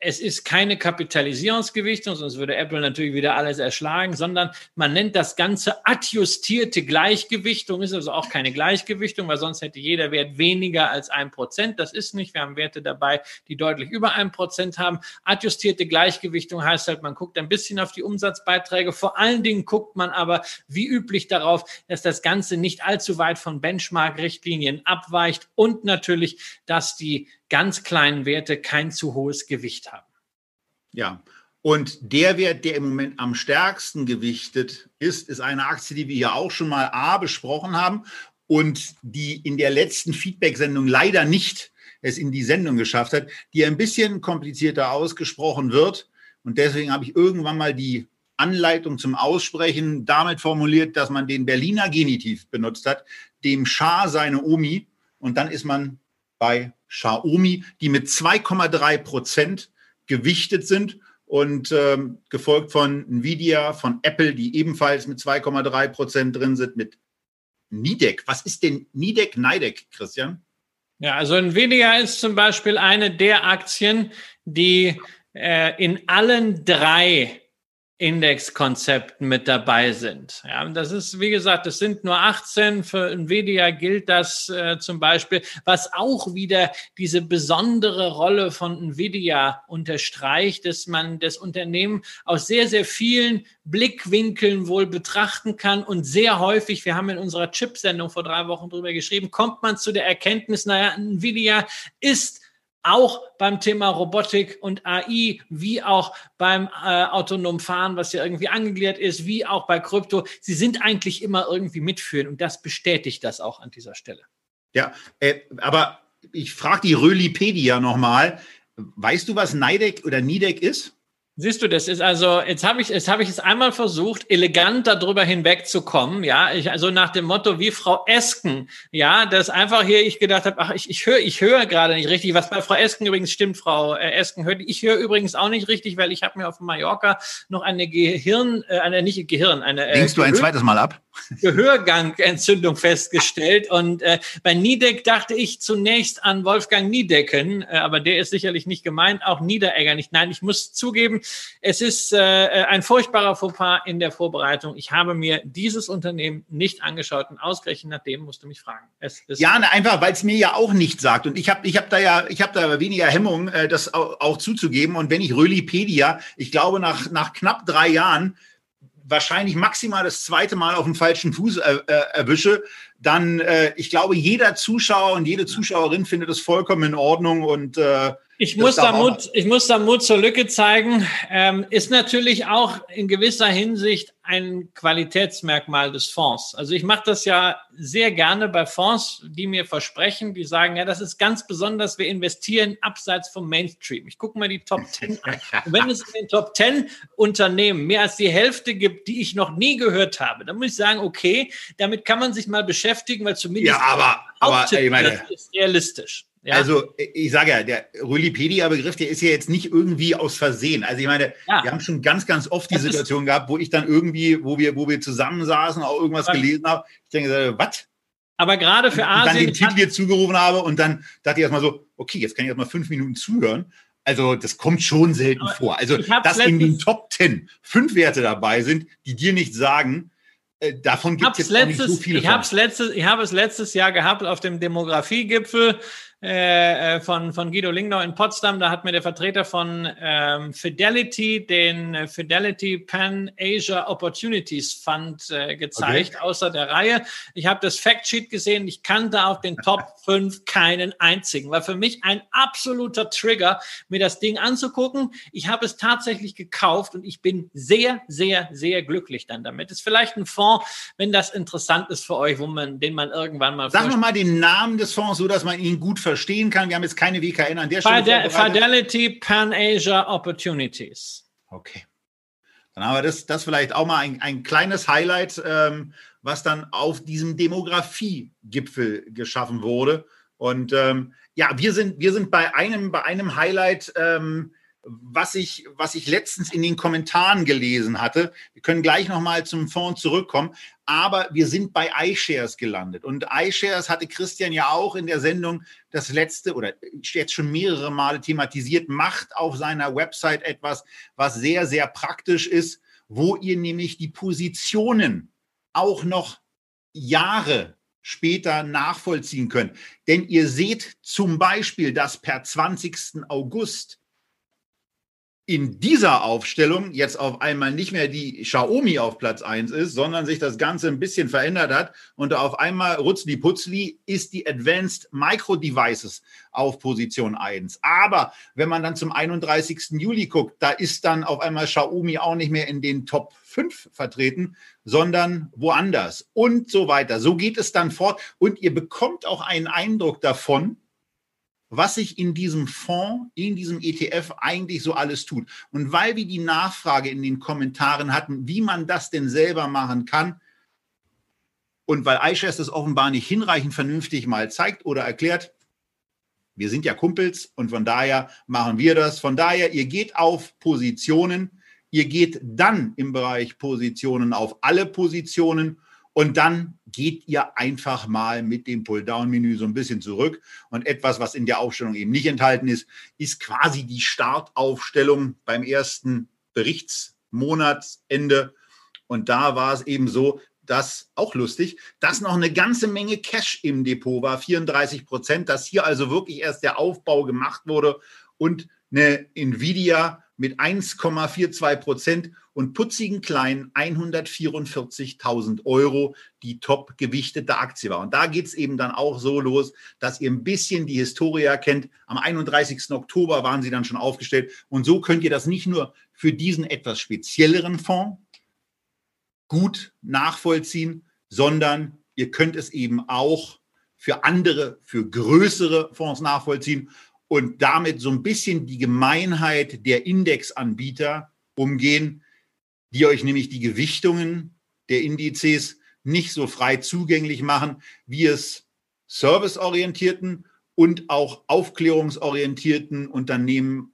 Es ist keine Kapitalisierungsgewichtung, sonst würde Apple natürlich wieder alles erschlagen, sondern man nennt das Ganze adjustierte Gleichgewichtung, ist also auch keine Gleichgewichtung, weil sonst hätte jeder Wert weniger als ein Prozent. Das ist nicht. Wir haben Werte dabei, die deutlich über ein Prozent haben. Adjustierte Gleichgewichtung heißt halt, man guckt ein bisschen auf die Umsatzbeiträge. Vor allen Dingen guckt man aber wie üblich darauf, dass das Ganze nicht allzu weit von Benchmark-Richtlinien abweicht und natürlich, dass die ganz kleinen Werte kein zu hohes Gewicht haben. Ja, und der Wert, der im Moment am stärksten gewichtet ist, ist eine Aktie, die wir hier auch schon mal A besprochen haben und die in der letzten Feedback-Sendung leider nicht es in die Sendung geschafft hat, die ein bisschen komplizierter ausgesprochen wird. Und deswegen habe ich irgendwann mal die Anleitung zum Aussprechen damit formuliert, dass man den Berliner Genitiv benutzt hat, dem Schah seine Omi. Und dann ist man bei Xiaomi, die mit 2,3 Prozent gewichtet sind und ähm, gefolgt von Nvidia, von Apple, die ebenfalls mit 2,3 Prozent drin sind, mit Nidec. Was ist denn Nidec, Nidec, Christian? Ja, also Nvidia ist zum Beispiel eine der Aktien, die äh, in allen drei Indexkonzepten mit dabei sind. Ja, das ist, wie gesagt, es sind nur 18. Für Nvidia gilt das äh, zum Beispiel, was auch wieder diese besondere Rolle von Nvidia unterstreicht, dass man das Unternehmen aus sehr, sehr vielen Blickwinkeln wohl betrachten kann und sehr häufig, wir haben in unserer Chip-Sendung vor drei Wochen drüber geschrieben, kommt man zu der Erkenntnis, naja, Nvidia ist auch beim Thema Robotik und AI, wie auch beim äh, autonomen Fahren, was ja irgendwie angegliedert ist, wie auch bei Krypto. Sie sind eigentlich immer irgendwie mitführend und das bestätigt das auch an dieser Stelle. Ja, äh, aber ich frage die Rölipedia nochmal. Weißt du, was Nidec oder Nidec ist? Siehst du, das ist also, jetzt habe ich, jetzt habe ich es einmal versucht, elegant darüber hinwegzukommen, ja, ich, also nach dem Motto wie Frau Esken, ja, das einfach hier, ich gedacht habe, ach, ich, ich höre, ich höre gerade nicht richtig, was bei Frau Esken übrigens stimmt, Frau äh, Esken hört, ich höre übrigens auch nicht richtig, weil ich habe mir auf Mallorca noch eine Gehirn, äh, eine nicht Gehirn, eine. Äh, Denkst du ein zweites Mal ab? Gehörgangentzündung festgestellt. Und äh, bei Niedeck dachte ich zunächst an Wolfgang Niedecken, äh, aber der ist sicherlich nicht gemeint, auch Niederegger nicht. Nein, ich muss zugeben, es ist äh, ein furchtbarer Fauxpas in der Vorbereitung. Ich habe mir dieses Unternehmen nicht angeschaut und ausgerechnet nach dem musst du mich fragen. ja, ne, einfach, weil es mir ja auch nicht sagt. Und ich habe ich hab da ja, ich habe da weniger Hemmung, äh, das auch, auch zuzugeben. Und wenn ich Rölipedia, ich glaube, nach, nach knapp drei Jahren wahrscheinlich maximal das zweite Mal auf dem falschen Fuß äh, äh, erwische, dann, äh, ich glaube, jeder Zuschauer und jede Zuschauerin findet es vollkommen in Ordnung und äh, ich muss, da Mut, ich muss da Mut zur Lücke zeigen. Ähm, ist natürlich auch in gewisser Hinsicht ein Qualitätsmerkmal des Fonds. Also ich mache das ja sehr gerne bei Fonds, die mir versprechen, die sagen, ja, das ist ganz besonders, wir investieren abseits vom Mainstream. Ich gucke mal die Top 10 an. Und wenn es in den Top 10 Unternehmen mehr als die Hälfte gibt, die ich noch nie gehört habe, dann muss ich sagen, okay, damit kann man sich mal beschäftigen, weil zumindest ja, aber, aber ich meine, das ist realistisch. Ja. Also ich sage ja, der Rülipedia-Begriff, der ist ja jetzt nicht irgendwie aus Versehen. Also ich meine, ja. wir haben schon ganz, ganz oft die das Situation gehabt, wo ich dann irgendwie, wo wir, wo wir zusammensaßen, auch irgendwas gelesen habe. Ich denke, was? Aber gerade für Asien. Und dann den Titel hier zugerufen habe und dann dachte ich erstmal so, okay, jetzt kann ich erstmal fünf Minuten zuhören. Also das kommt schon selten Aber vor. Also dass in den Top Ten fünf Werte dabei sind, die dir nicht sagen, äh, davon gibt es jetzt letztes, nicht so viele. Ich habe es letztes, ich habe es letztes Jahr gehabt auf dem Demografiegipfel äh, äh, von, von Guido Lingnau in Potsdam. Da hat mir der Vertreter von ähm, Fidelity den Fidelity Pan Asia Opportunities Fund äh, gezeigt, okay. außer der Reihe. Ich habe das Factsheet gesehen. Ich kannte auf den Top *laughs* 5 keinen einzigen. War für mich ein absoluter Trigger, mir das Ding anzugucken. Ich habe es tatsächlich gekauft und ich bin sehr, sehr, sehr glücklich dann damit. Ist vielleicht ein Fonds, wenn das interessant ist für euch, wo man, den man irgendwann mal. Sag noch mal den Namen des Fonds, so dass man ihn gut verstehen kann. Wir haben jetzt keine WKN an der Stelle. Fidelity Pan Asia Opportunities. Okay. Dann haben wir das, das vielleicht auch mal ein, ein kleines Highlight, ähm, was dann auf diesem Demografie-Gipfel geschaffen wurde. Und ähm, ja, wir sind, wir sind bei einem, bei einem Highlight ähm, was ich, was ich letztens in den Kommentaren gelesen hatte. Wir können gleich nochmal zum Fonds zurückkommen, aber wir sind bei iShares gelandet. Und iShares hatte Christian ja auch in der Sendung das letzte oder jetzt schon mehrere Male thematisiert, macht auf seiner Website etwas, was sehr, sehr praktisch ist, wo ihr nämlich die Positionen auch noch Jahre später nachvollziehen könnt. Denn ihr seht zum Beispiel, dass per 20. August in dieser Aufstellung jetzt auf einmal nicht mehr die Xiaomi auf Platz 1 ist, sondern sich das Ganze ein bisschen verändert hat und auf einmal rutzli putzli ist die Advanced Micro Devices auf Position 1. Aber wenn man dann zum 31. Juli guckt, da ist dann auf einmal Xiaomi auch nicht mehr in den Top 5 vertreten, sondern woanders und so weiter. So geht es dann fort und ihr bekommt auch einen Eindruck davon, was sich in diesem Fonds, in diesem ETF eigentlich so alles tut. Und weil wir die Nachfrage in den Kommentaren hatten, wie man das denn selber machen kann, und weil iShares das offenbar nicht hinreichend vernünftig mal zeigt oder erklärt, wir sind ja Kumpels und von daher machen wir das. Von daher, ihr geht auf Positionen, ihr geht dann im Bereich Positionen auf alle Positionen und dann geht ihr einfach mal mit dem Pull-Down-Menü so ein bisschen zurück. Und etwas, was in der Aufstellung eben nicht enthalten ist, ist quasi die Startaufstellung beim ersten Berichtsmonatsende. Und da war es eben so, dass, auch lustig, dass noch eine ganze Menge Cash im Depot war, 34 Prozent, dass hier also wirklich erst der Aufbau gemacht wurde und eine Nvidia mit 1,42 Prozent und putzigen kleinen 144.000 Euro die top gewichtete Aktie war. Und da geht es eben dann auch so los, dass ihr ein bisschen die Historie erkennt. Am 31. Oktober waren sie dann schon aufgestellt. Und so könnt ihr das nicht nur für diesen etwas spezielleren Fonds gut nachvollziehen, sondern ihr könnt es eben auch für andere, für größere Fonds nachvollziehen und damit so ein bisschen die Gemeinheit der Indexanbieter umgehen, die euch nämlich die Gewichtungen der Indizes nicht so frei zugänglich machen, wie es serviceorientierten und auch aufklärungsorientierten Unternehmen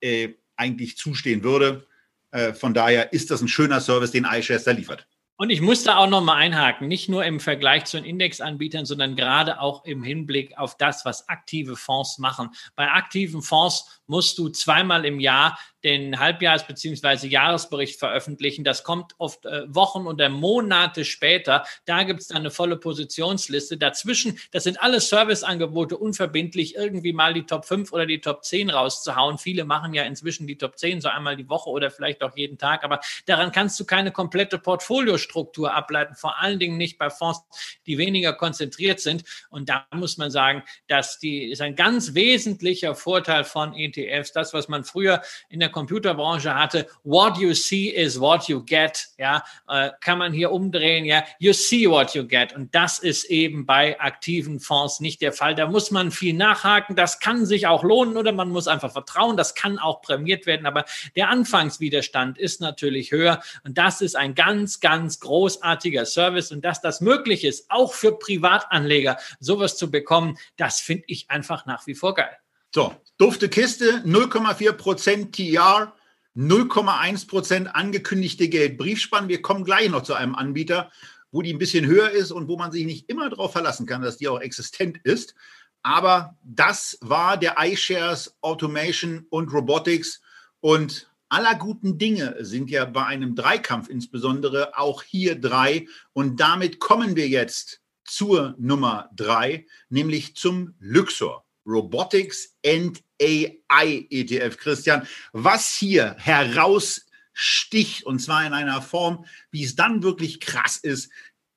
äh, eigentlich zustehen würde. Äh, von daher ist das ein schöner Service, den iShares da liefert. Und ich muss da auch noch mal einhaken, nicht nur im Vergleich zu den Indexanbietern, sondern gerade auch im Hinblick auf das, was aktive Fonds machen. Bei aktiven Fonds musst du zweimal im Jahr den Halbjahres- bzw. Jahresbericht veröffentlichen. Das kommt oft äh, Wochen oder Monate später. Da gibt es dann eine volle Positionsliste. Dazwischen, das sind alle Serviceangebote unverbindlich, irgendwie mal die Top 5 oder die Top 10 rauszuhauen. Viele machen ja inzwischen die Top 10 so einmal die Woche oder vielleicht auch jeden Tag. Aber daran kannst du keine komplette Portfoliostruktur ableiten. Vor allen Dingen nicht bei Fonds, die weniger konzentriert sind. Und da muss man sagen, dass die ist ein ganz wesentlicher Vorteil von ETFs. Das, was man früher in der Computerbranche hatte, what you see is what you get, ja, äh, kann man hier umdrehen, ja, you see what you get. Und das ist eben bei aktiven Fonds nicht der Fall. Da muss man viel nachhaken. Das kann sich auch lohnen oder man muss einfach vertrauen. Das kann auch prämiert werden. Aber der Anfangswiderstand ist natürlich höher. Und das ist ein ganz, ganz großartiger Service. Und dass das möglich ist, auch für Privatanleger sowas zu bekommen, das finde ich einfach nach wie vor geil. So, dufte Kiste, 0,4% TR, 0,1% angekündigte Geldbriefspann. Wir kommen gleich noch zu einem Anbieter, wo die ein bisschen höher ist und wo man sich nicht immer darauf verlassen kann, dass die auch existent ist. Aber das war der iShares Automation und Robotics und aller guten Dinge sind ja bei einem Dreikampf insbesondere auch hier drei. Und damit kommen wir jetzt zur Nummer drei, nämlich zum Luxor. Robotics and AI ETF. Christian, was hier heraussticht, und zwar in einer Form, wie es dann wirklich krass ist,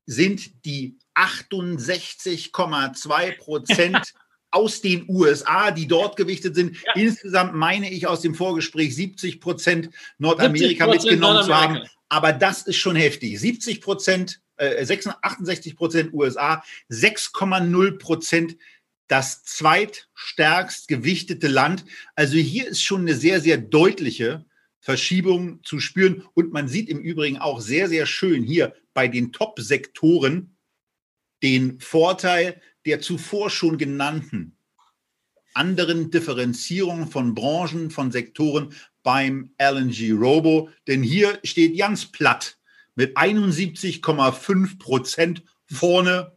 sind die 68,2 Prozent *laughs* aus den USA, die dort gewichtet sind. Ja. Insgesamt meine ich aus dem Vorgespräch 70 Prozent Nordamerika 70 mitgenommen Nordamerika. zu haben. Aber das ist schon heftig. 70 Prozent, äh, 68 Prozent USA, 6,0 Prozent das zweitstärkst gewichtete Land. Also hier ist schon eine sehr, sehr deutliche Verschiebung zu spüren. Und man sieht im Übrigen auch sehr, sehr schön hier bei den Top-Sektoren den Vorteil der zuvor schon genannten anderen Differenzierung von Branchen, von Sektoren beim LNG Robo. Denn hier steht ganz platt mit 71,5 Prozent vorne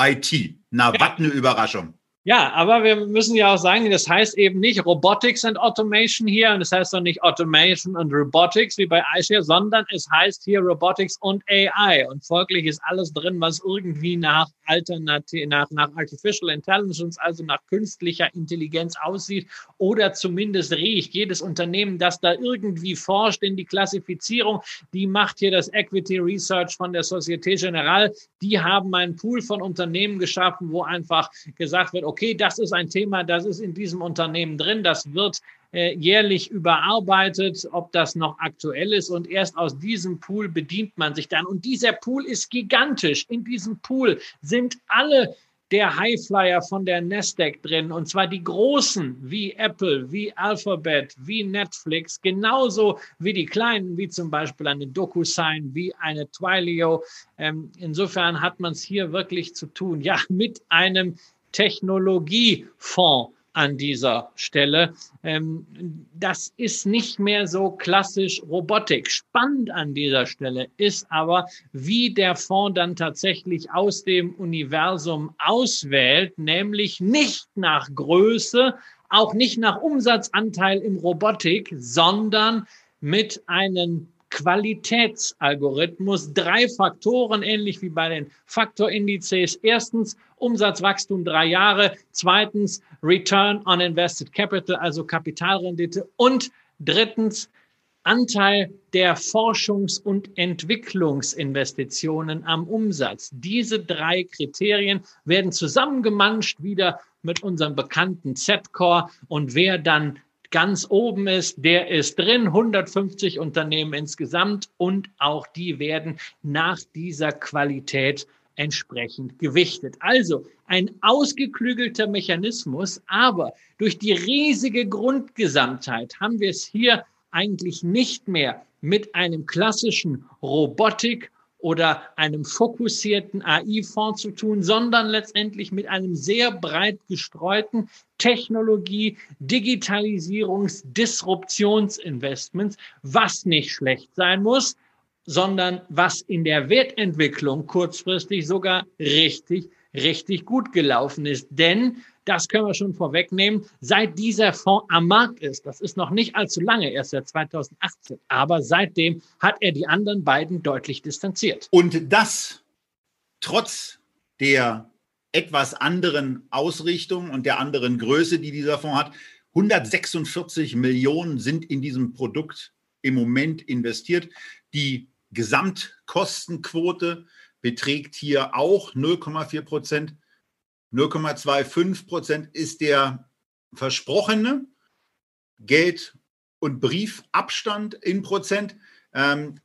IT. Na, ja. was eine Überraschung. Ja, aber wir müssen ja auch sagen, das heißt eben nicht Robotics and Automation hier und das heißt auch nicht Automation und Robotics wie bei iShare, sondern es heißt hier Robotics und AI und folglich ist alles drin, was irgendwie nach Alternativ, nach, nach Artificial Intelligence, also nach künstlicher Intelligenz aussieht oder zumindest riecht. Jedes Unternehmen, das da irgendwie forscht in die Klassifizierung, die macht hier das Equity Research von der Societe Generale. Die haben einen Pool von Unternehmen geschaffen, wo einfach gesagt wird, okay, das ist ein Thema, das ist in diesem Unternehmen drin, das wird äh, jährlich überarbeitet, ob das noch aktuell ist. Und erst aus diesem Pool bedient man sich dann. Und dieser Pool ist gigantisch. In diesem Pool sind alle der Highflyer von der Nasdaq drin, und zwar die großen wie Apple, wie Alphabet, wie Netflix, genauso wie die kleinen, wie zum Beispiel eine DocuSign, wie eine Twilio. Ähm, insofern hat man es hier wirklich zu tun, ja, mit einem Technologiefonds an dieser Stelle. Ähm, das ist nicht mehr so klassisch Robotik. Spannend an dieser Stelle ist aber, wie der Fonds dann tatsächlich aus dem Universum auswählt, nämlich nicht nach Größe, auch nicht nach Umsatzanteil im Robotik, sondern mit einem Qualitätsalgorithmus. Drei Faktoren, ähnlich wie bei den Faktorindizes. Erstens Umsatzwachstum drei Jahre. Zweitens Return on Invested Capital, also Kapitalrendite. Und drittens Anteil der Forschungs- und Entwicklungsinvestitionen am Umsatz. Diese drei Kriterien werden zusammengemanscht wieder mit unserem bekannten Z-Core und wer dann ganz oben ist, der ist drin. 150 Unternehmen insgesamt und auch die werden nach dieser Qualität entsprechend gewichtet. Also ein ausgeklügelter Mechanismus, aber durch die riesige Grundgesamtheit haben wir es hier eigentlich nicht mehr mit einem klassischen Robotik- oder einem fokussierten AI-Fonds zu tun, sondern letztendlich mit einem sehr breit gestreuten Technologie, Digitalisierungs, Disruptionsinvestments, was nicht schlecht sein muss, sondern was in der Wertentwicklung kurzfristig sogar richtig, richtig gut gelaufen ist. Denn das können wir schon vorwegnehmen, seit dieser Fonds am Markt ist, das ist noch nicht allzu lange, erst seit 2018, aber seitdem hat er die anderen beiden deutlich distanziert. Und das trotz der etwas anderen Ausrichtung und der anderen Größe, die dieser Fonds hat. 146 Millionen sind in diesem Produkt im Moment investiert. Die Gesamtkostenquote beträgt hier auch 0,4 Prozent. 0,25 Prozent ist der versprochene Geld- und Briefabstand in Prozent. Ähm,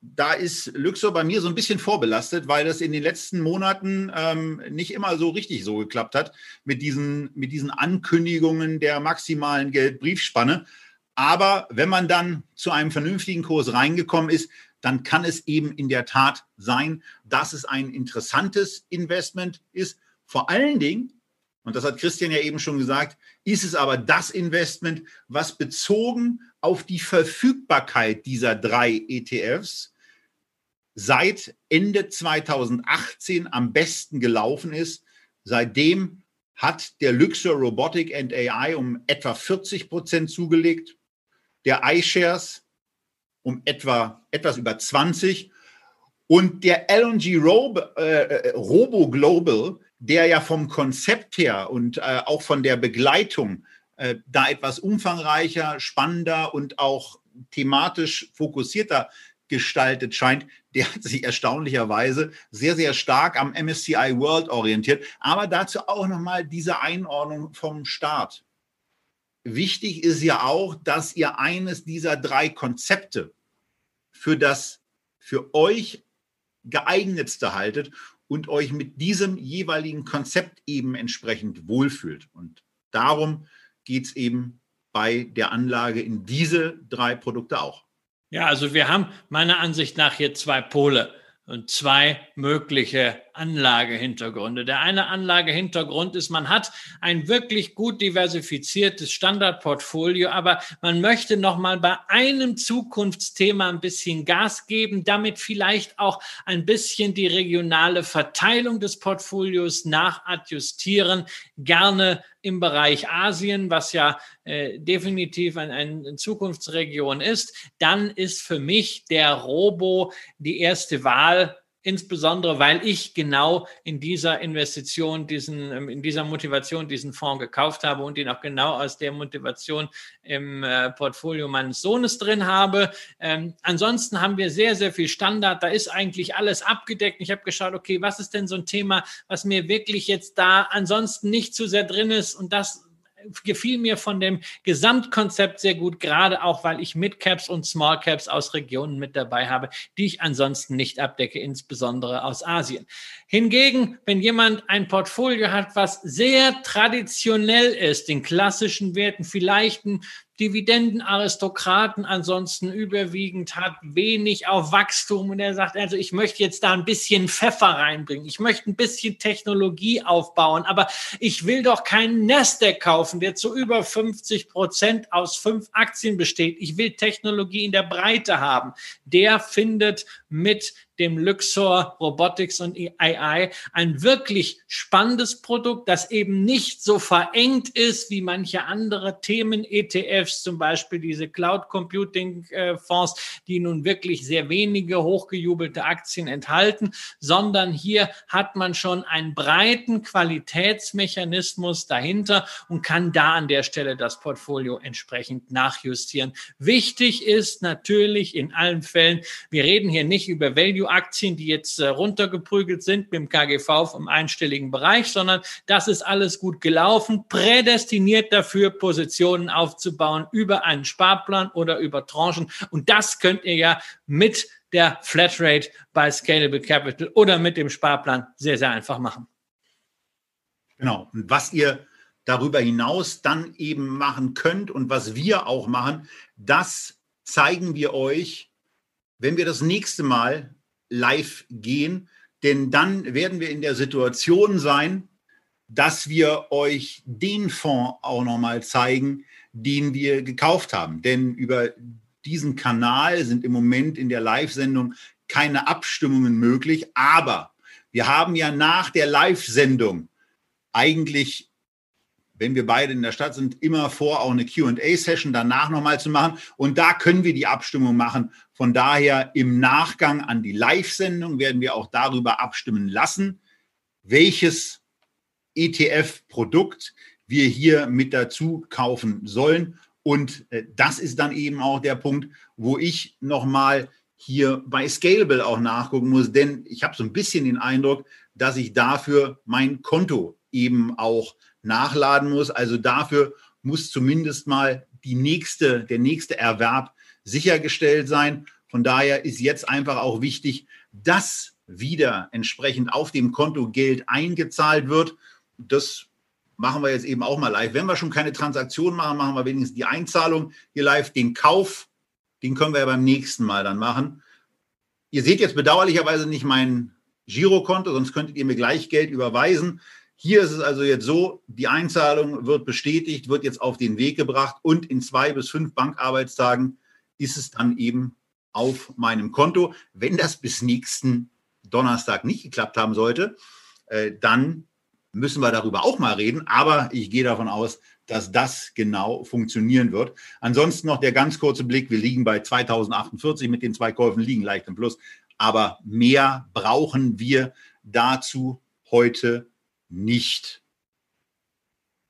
da ist Luxor bei mir so ein bisschen vorbelastet, weil das in den letzten Monaten ähm, nicht immer so richtig so geklappt hat mit diesen, mit diesen Ankündigungen der maximalen Geldbriefspanne. Aber wenn man dann zu einem vernünftigen Kurs reingekommen ist, dann kann es eben in der Tat sein, dass es ein interessantes Investment ist. Vor allen Dingen, und das hat Christian ja eben schon gesagt, ist es aber das Investment, was bezogen auf die Verfügbarkeit dieser drei ETFs seit Ende 2018 am besten gelaufen ist. Seitdem hat der Luxor Robotic and AI um etwa 40 Prozent zugelegt, der iShares um etwa etwas über 20 und der LNG Robo, äh, Robo Global, der ja vom Konzept her und äh, auch von der Begleitung äh, da etwas umfangreicher, spannender und auch thematisch fokussierter gestaltet scheint, der hat sich erstaunlicherweise sehr, sehr stark am MSCI World orientiert. Aber dazu auch nochmal diese Einordnung vom Start. Wichtig ist ja auch, dass ihr eines dieser drei Konzepte für das für euch geeignetste haltet und euch mit diesem jeweiligen Konzept eben entsprechend wohlfühlt. Und darum geht es eben bei der Anlage in diese drei Produkte auch. Ja, also wir haben meiner Ansicht nach hier zwei Pole zwei mögliche Anlagehintergründe. Der eine Anlagehintergrund ist, man hat ein wirklich gut diversifiziertes Standardportfolio, aber man möchte noch mal bei einem Zukunftsthema ein bisschen Gas geben, damit vielleicht auch ein bisschen die regionale Verteilung des Portfolios nachadjustieren, gerne im Bereich Asien, was ja äh, definitiv eine ein Zukunftsregion ist, dann ist für mich der Robo die erste Wahl insbesondere weil ich genau in dieser Investition, diesen, ähm, in dieser Motivation diesen Fonds gekauft habe und ihn auch genau aus der Motivation im äh, Portfolio meines Sohnes drin habe. Ähm, ansonsten haben wir sehr, sehr viel Standard. Da ist eigentlich alles abgedeckt. Ich habe geschaut, okay, was ist denn so ein Thema, was mir wirklich jetzt da ansonsten nicht zu sehr drin ist und das gefiel mir von dem Gesamtkonzept sehr gut, gerade auch, weil ich Midcaps und Smallcaps aus Regionen mit dabei habe, die ich ansonsten nicht abdecke, insbesondere aus Asien. Hingegen, wenn jemand ein Portfolio hat, was sehr traditionell ist, den klassischen Werten, vielleicht ein Dividendenaristokraten ansonsten überwiegend hat, wenig auf Wachstum und er sagt, also ich möchte jetzt da ein bisschen Pfeffer reinbringen, ich möchte ein bisschen Technologie aufbauen, aber ich will doch keinen Nasdaq kaufen, der zu über 50 Prozent aus fünf Aktien besteht. Ich will Technologie in der Breite haben. Der findet mit dem Luxor Robotics und AI ein wirklich spannendes Produkt, das eben nicht so verengt ist wie manche andere Themen-ETFs, zum Beispiel diese Cloud Computing äh, Fonds, die nun wirklich sehr wenige hochgejubelte Aktien enthalten, sondern hier hat man schon einen breiten Qualitätsmechanismus dahinter und kann da an der Stelle das Portfolio entsprechend nachjustieren. Wichtig ist natürlich in allen Fällen, wir reden hier nicht über Value Value-Aktien, die jetzt äh, runtergeprügelt sind mit dem KGV im einstelligen Bereich, sondern das ist alles gut gelaufen, prädestiniert dafür, Positionen aufzubauen über einen Sparplan oder über Tranchen. Und das könnt ihr ja mit der Flatrate bei Scalable Capital oder mit dem Sparplan sehr, sehr einfach machen. Genau. Und was ihr darüber hinaus dann eben machen könnt und was wir auch machen, das zeigen wir euch, wenn wir das nächste Mal live gehen, denn dann werden wir in der Situation sein, dass wir euch den Fonds auch nochmal zeigen, den wir gekauft haben. Denn über diesen Kanal sind im Moment in der Live-Sendung keine Abstimmungen möglich, aber wir haben ja nach der Live-Sendung eigentlich, wenn wir beide in der Stadt sind, immer vor, auch eine QA-Session danach nochmal zu machen. Und da können wir die Abstimmung machen. Von daher im Nachgang an die Live-Sendung werden wir auch darüber abstimmen lassen, welches ETF-Produkt wir hier mit dazu kaufen sollen. Und äh, das ist dann eben auch der Punkt, wo ich nochmal hier bei Scalable auch nachgucken muss, denn ich habe so ein bisschen den Eindruck, dass ich dafür mein Konto eben auch nachladen muss. Also dafür muss zumindest mal die nächste, der nächste Erwerb sichergestellt sein. Von daher ist jetzt einfach auch wichtig, dass wieder entsprechend auf dem Konto Geld eingezahlt wird. Das machen wir jetzt eben auch mal live. Wenn wir schon keine Transaktion machen, machen wir wenigstens die Einzahlung hier live, den Kauf den können wir ja beim nächsten Mal dann machen. Ihr seht jetzt bedauerlicherweise nicht mein Girokonto, sonst könntet ihr mir gleich Geld überweisen. Hier ist es also jetzt so, die Einzahlung wird bestätigt, wird jetzt auf den Weg gebracht und in zwei bis fünf Bankarbeitstagen ist es dann eben auf meinem Konto. Wenn das bis nächsten Donnerstag nicht geklappt haben sollte, äh, dann müssen wir darüber auch mal reden. Aber ich gehe davon aus, dass das genau funktionieren wird. Ansonsten noch der ganz kurze Blick. Wir liegen bei 2048 mit den zwei Käufen, liegen leicht im Plus. Aber mehr brauchen wir dazu heute nicht.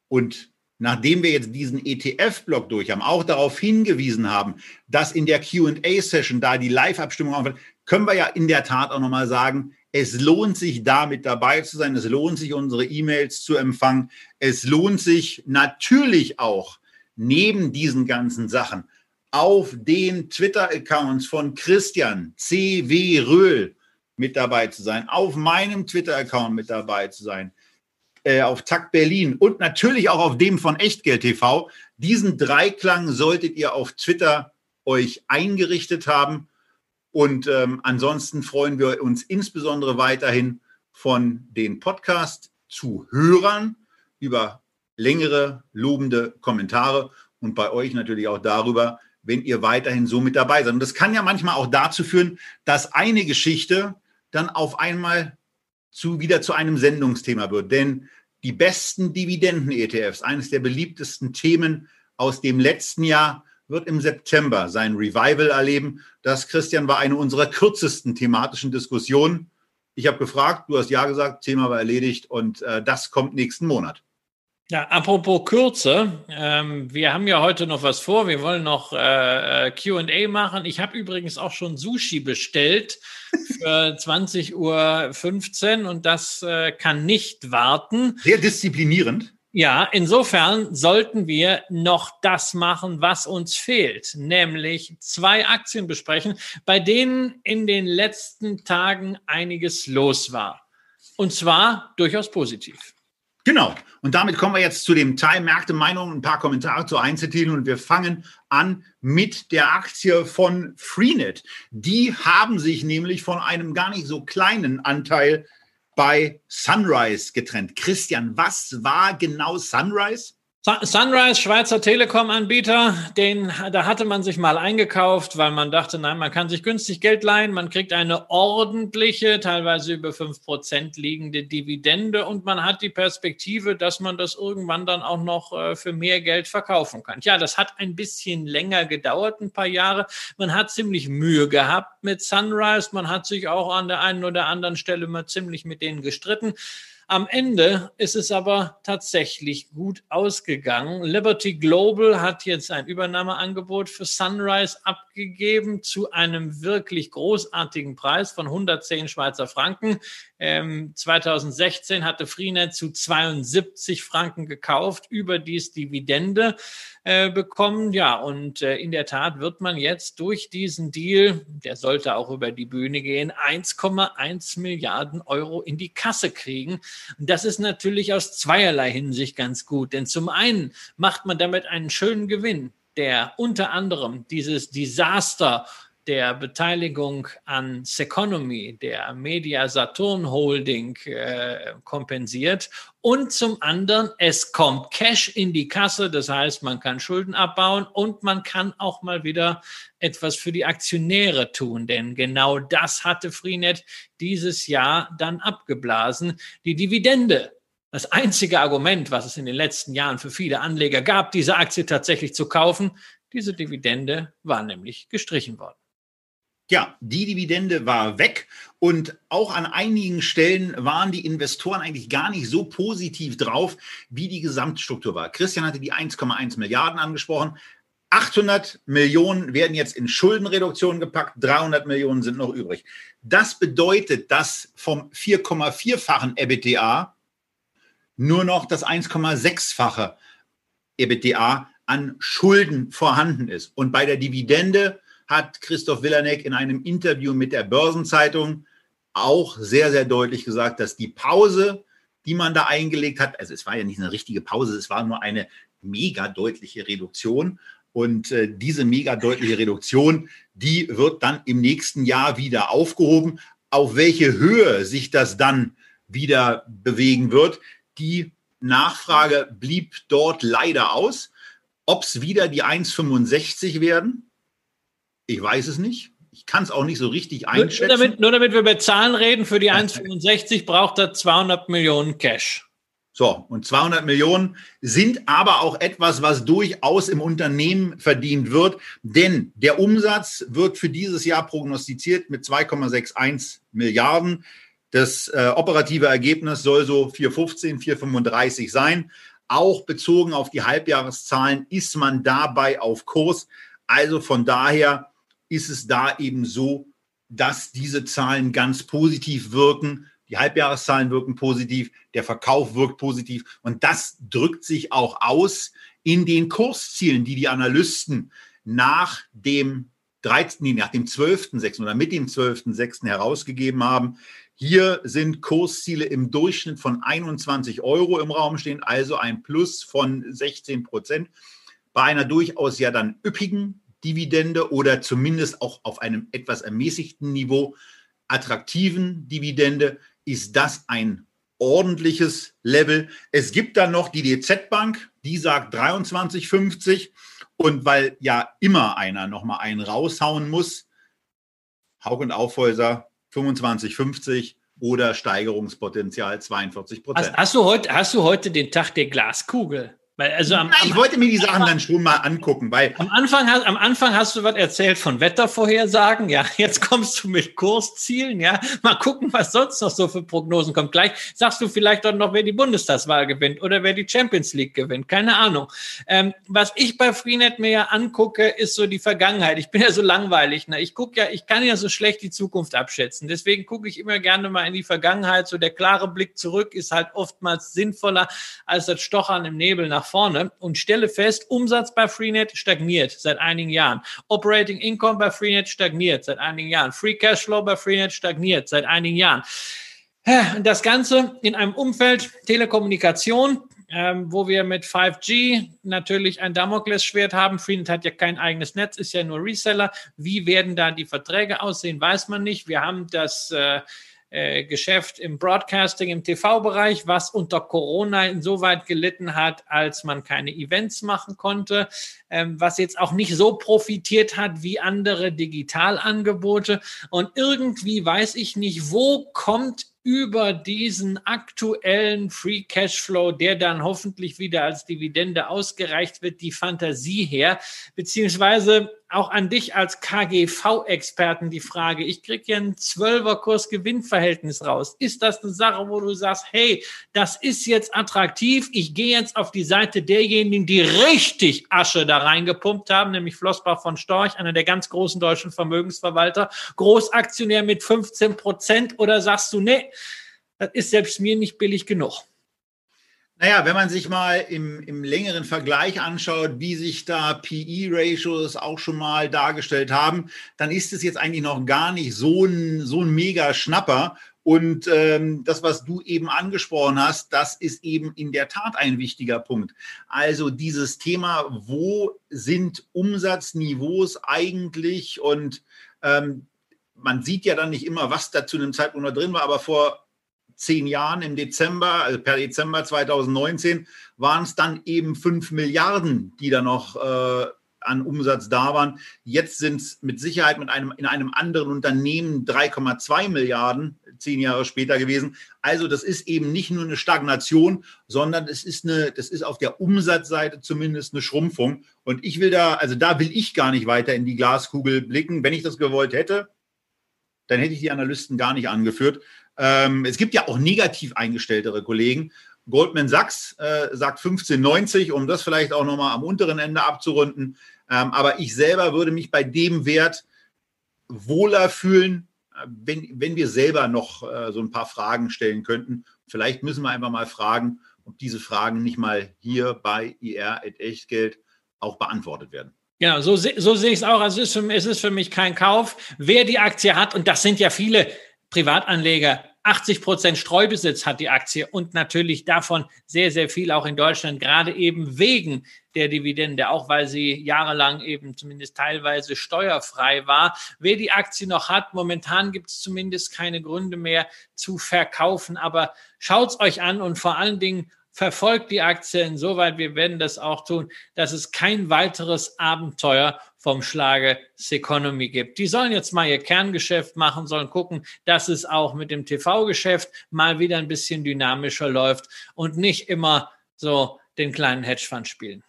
Und nachdem wir jetzt diesen ETF-Block durch haben, auch darauf hingewiesen haben, dass in der QA-Session da die Live-Abstimmung aufhört, können wir ja in der Tat auch nochmal sagen, es lohnt sich, damit dabei zu sein. Es lohnt sich, unsere E-Mails zu empfangen. Es lohnt sich natürlich auch, neben diesen ganzen Sachen, auf den Twitter-Accounts von Christian C.W. Röhl mit dabei zu sein, auf meinem Twitter-Account mit dabei zu sein, äh, auf Takt Berlin und natürlich auch auf dem von Echtgeld TV. Diesen Dreiklang solltet ihr auf Twitter euch eingerichtet haben. Und ähm, ansonsten freuen wir uns insbesondere weiterhin von den Podcast-Zuhörern über längere lobende Kommentare und bei euch natürlich auch darüber, wenn ihr weiterhin so mit dabei seid. Und das kann ja manchmal auch dazu führen, dass eine Geschichte dann auf einmal zu, wieder zu einem Sendungsthema wird. Denn die besten Dividenden-ETFs, eines der beliebtesten Themen aus dem letzten Jahr, wird im September sein Revival erleben. Das, Christian, war eine unserer kürzesten thematischen Diskussionen. Ich habe gefragt, du hast ja gesagt, Thema war erledigt und äh, das kommt nächsten Monat. Ja, apropos Kürze, ähm, wir haben ja heute noch was vor. Wir wollen noch äh, äh QA machen. Ich habe übrigens auch schon Sushi bestellt für 20.15 Uhr und das äh, kann nicht warten. Sehr disziplinierend. Ja, insofern sollten wir noch das machen, was uns fehlt, nämlich zwei Aktien besprechen, bei denen in den letzten Tagen einiges los war. Und zwar durchaus positiv. Genau. Und damit kommen wir jetzt zu dem Teil Märkte, Meinungen, ein paar Kommentare zu Einzeltiteln und wir fangen an mit der Aktie von Freenet. Die haben sich nämlich von einem gar nicht so kleinen Anteil bei Sunrise getrennt. Christian, was war genau Sunrise? Sunrise, Schweizer Telekom-Anbieter, den, da hatte man sich mal eingekauft, weil man dachte, nein, man kann sich günstig Geld leihen, man kriegt eine ordentliche, teilweise über fünf Prozent liegende Dividende und man hat die Perspektive, dass man das irgendwann dann auch noch äh, für mehr Geld verkaufen kann. Ja, das hat ein bisschen länger gedauert, ein paar Jahre. Man hat ziemlich Mühe gehabt mit Sunrise, man hat sich auch an der einen oder anderen Stelle mal ziemlich mit denen gestritten. Am Ende ist es aber tatsächlich gut ausgegangen. Liberty Global hat jetzt ein Übernahmeangebot für Sunrise abgegeben zu einem wirklich großartigen Preis von 110 Schweizer Franken. Ähm, 2016 hatte Freenet zu 72 Franken gekauft, überdies Dividende äh, bekommen. Ja, und äh, in der Tat wird man jetzt durch diesen Deal, der sollte auch über die Bühne gehen, 1,1 Milliarden Euro in die Kasse kriegen. Und das ist natürlich aus zweierlei Hinsicht ganz gut. Denn zum einen macht man damit einen schönen Gewinn, der unter anderem dieses Desaster der Beteiligung an Seconomy, der Media Saturn Holding, äh, kompensiert. Und zum anderen, es kommt Cash in die Kasse. Das heißt, man kann Schulden abbauen und man kann auch mal wieder etwas für die Aktionäre tun. Denn genau das hatte Freenet dieses Jahr dann abgeblasen. Die Dividende das einzige Argument, was es in den letzten Jahren für viele Anleger gab, diese Aktie tatsächlich zu kaufen, diese Dividende war nämlich gestrichen worden. Ja, die Dividende war weg und auch an einigen Stellen waren die Investoren eigentlich gar nicht so positiv drauf, wie die Gesamtstruktur war. Christian hatte die 1,1 Milliarden angesprochen. 800 Millionen werden jetzt in Schuldenreduktion gepackt, 300 Millionen sind noch übrig. Das bedeutet, dass vom 4,4-fachen EBITDA nur noch das 1,6-fache EBITDA an Schulden vorhanden ist. Und bei der Dividende hat Christoph Willanek in einem Interview mit der Börsenzeitung auch sehr, sehr deutlich gesagt, dass die Pause, die man da eingelegt hat, also es war ja nicht eine richtige Pause, es war nur eine mega deutliche Reduktion. Und äh, diese mega deutliche Reduktion, die wird dann im nächsten Jahr wieder aufgehoben. Auf welche Höhe sich das dann wieder bewegen wird, die Nachfrage blieb dort leider aus. Ob es wieder die 1,65 werden, ich weiß es nicht. Ich kann es auch nicht so richtig einschätzen. Nur damit, nur damit wir über Zahlen reden, für die 1,65 braucht er 200 Millionen Cash. So, und 200 Millionen sind aber auch etwas, was durchaus im Unternehmen verdient wird, denn der Umsatz wird für dieses Jahr prognostiziert mit 2,61 Milliarden. Das äh, operative Ergebnis soll so 4,15, 4,35 sein. Auch bezogen auf die Halbjahreszahlen ist man dabei auf Kurs. Also von daher ist es da eben so, dass diese Zahlen ganz positiv wirken. Die Halbjahreszahlen wirken positiv, der Verkauf wirkt positiv und das drückt sich auch aus in den Kurszielen, die die Analysten nach dem 13., nach dem 12.6. oder mit dem 12.6. herausgegeben haben. Hier sind Kursziele im Durchschnitt von 21 Euro im Raum stehen, also ein Plus von 16 Prozent. Bei einer durchaus ja dann üppigen Dividende oder zumindest auch auf einem etwas ermäßigten Niveau attraktiven Dividende ist das ein ordentliches Level. Es gibt dann noch die DZ Bank, die sagt 23,50 und weil ja immer einer noch mal einen raushauen muss, Haug und Aufhäuser 25,50 oder Steigerungspotenzial 42 Prozent. Hast, hast, du heute, hast du heute den Tag der Glaskugel? Weil also am, Nein, ich am, wollte mir die Sachen dann schon mal angucken, weil am Anfang, am Anfang hast du was erzählt von Wettervorhersagen, ja. Jetzt kommst du mit Kurszielen, ja. Mal gucken, was sonst noch so für Prognosen kommt. Gleich sagst du vielleicht auch noch, wer die Bundestagswahl gewinnt oder wer die Champions League gewinnt. Keine Ahnung. Ähm, was ich bei Freenet mir ja angucke, ist so die Vergangenheit. Ich bin ja so langweilig. Ne? Ich gucke ja, ich kann ja so schlecht die Zukunft abschätzen. Deswegen gucke ich immer gerne mal in die Vergangenheit. So der klare Blick zurück ist halt oftmals sinnvoller als das Stochern im Nebel nach vorne und stelle fest, Umsatz bei Freenet stagniert seit einigen Jahren. Operating Income bei Freenet stagniert seit einigen Jahren. Free Cashflow bei Freenet stagniert seit einigen Jahren. Das Ganze in einem Umfeld Telekommunikation, ähm, wo wir mit 5G natürlich ein Damoklesschwert haben. Freenet hat ja kein eigenes Netz, ist ja nur Reseller. Wie werden da die Verträge aussehen, weiß man nicht. Wir haben das äh, äh, Geschäft im Broadcasting, im TV-Bereich, was unter Corona insoweit gelitten hat, als man keine Events machen konnte, ähm, was jetzt auch nicht so profitiert hat wie andere Digitalangebote. Und irgendwie weiß ich nicht, wo kommt über diesen aktuellen Free Cashflow, der dann hoffentlich wieder als Dividende ausgereicht wird, die Fantasie her, beziehungsweise auch an dich als KGV-Experten die Frage. Ich kriege ja einen Zwölferkurs Gewinnverhältnis raus. Ist das eine Sache, wo du sagst, hey, das ist jetzt attraktiv. Ich gehe jetzt auf die Seite derjenigen, die richtig Asche da reingepumpt haben, nämlich Flossbach von Storch, einer der ganz großen deutschen Vermögensverwalter, Großaktionär mit 15 Prozent oder sagst du, nee, das ist selbst mir nicht billig genug. Naja, wenn man sich mal im, im längeren Vergleich anschaut, wie sich da PE-Ratios auch schon mal dargestellt haben, dann ist es jetzt eigentlich noch gar nicht so ein, so ein mega Schnapper. Und ähm, das, was du eben angesprochen hast, das ist eben in der Tat ein wichtiger Punkt. Also dieses Thema, wo sind Umsatzniveaus eigentlich und Ähm, man sieht ja dann nicht immer, was da zu einem Zeitpunkt noch drin war, aber vor zehn Jahren im Dezember, also per Dezember 2019, waren es dann eben fünf Milliarden, die da noch äh, an Umsatz da waren. Jetzt sind es mit Sicherheit mit einem, in einem anderen Unternehmen 3,2 Milliarden zehn Jahre später gewesen. Also das ist eben nicht nur eine Stagnation, sondern es ist eine, das ist auf der Umsatzseite zumindest eine Schrumpfung. Und ich will da, also da will ich gar nicht weiter in die Glaskugel blicken. Wenn ich das gewollt hätte, dann hätte ich die Analysten gar nicht angeführt. Ähm, es gibt ja auch negativ eingestelltere Kollegen. Goldman Sachs äh, sagt 15,90, um das vielleicht auch nochmal am unteren Ende abzurunden. Ähm, aber ich selber würde mich bei dem Wert wohler fühlen, wenn, wenn wir selber noch äh, so ein paar Fragen stellen könnten. Vielleicht müssen wir einfach mal fragen, ob diese Fragen nicht mal hier bei IR at Echtgeld auch beantwortet werden. Genau, so, so sehe ich es auch. Also es ist, für, es ist für mich kein Kauf. Wer die Aktie hat, und das sind ja viele Privatanleger, 80 Prozent Streubesitz hat die Aktie und natürlich davon sehr, sehr viel auch in Deutschland, gerade eben wegen der Dividende, auch weil sie jahrelang eben zumindest teilweise steuerfrei war. Wer die Aktie noch hat, momentan gibt es zumindest keine Gründe mehr zu verkaufen, aber schaut es euch an und vor allen Dingen verfolgt die Aktie insoweit, wir werden das auch tun, dass es kein weiteres Abenteuer vom Schlage Seconomy gibt. Die sollen jetzt mal ihr Kerngeschäft machen, sollen gucken, dass es auch mit dem TV-Geschäft mal wieder ein bisschen dynamischer läuft und nicht immer so den kleinen Hedgefonds spielen.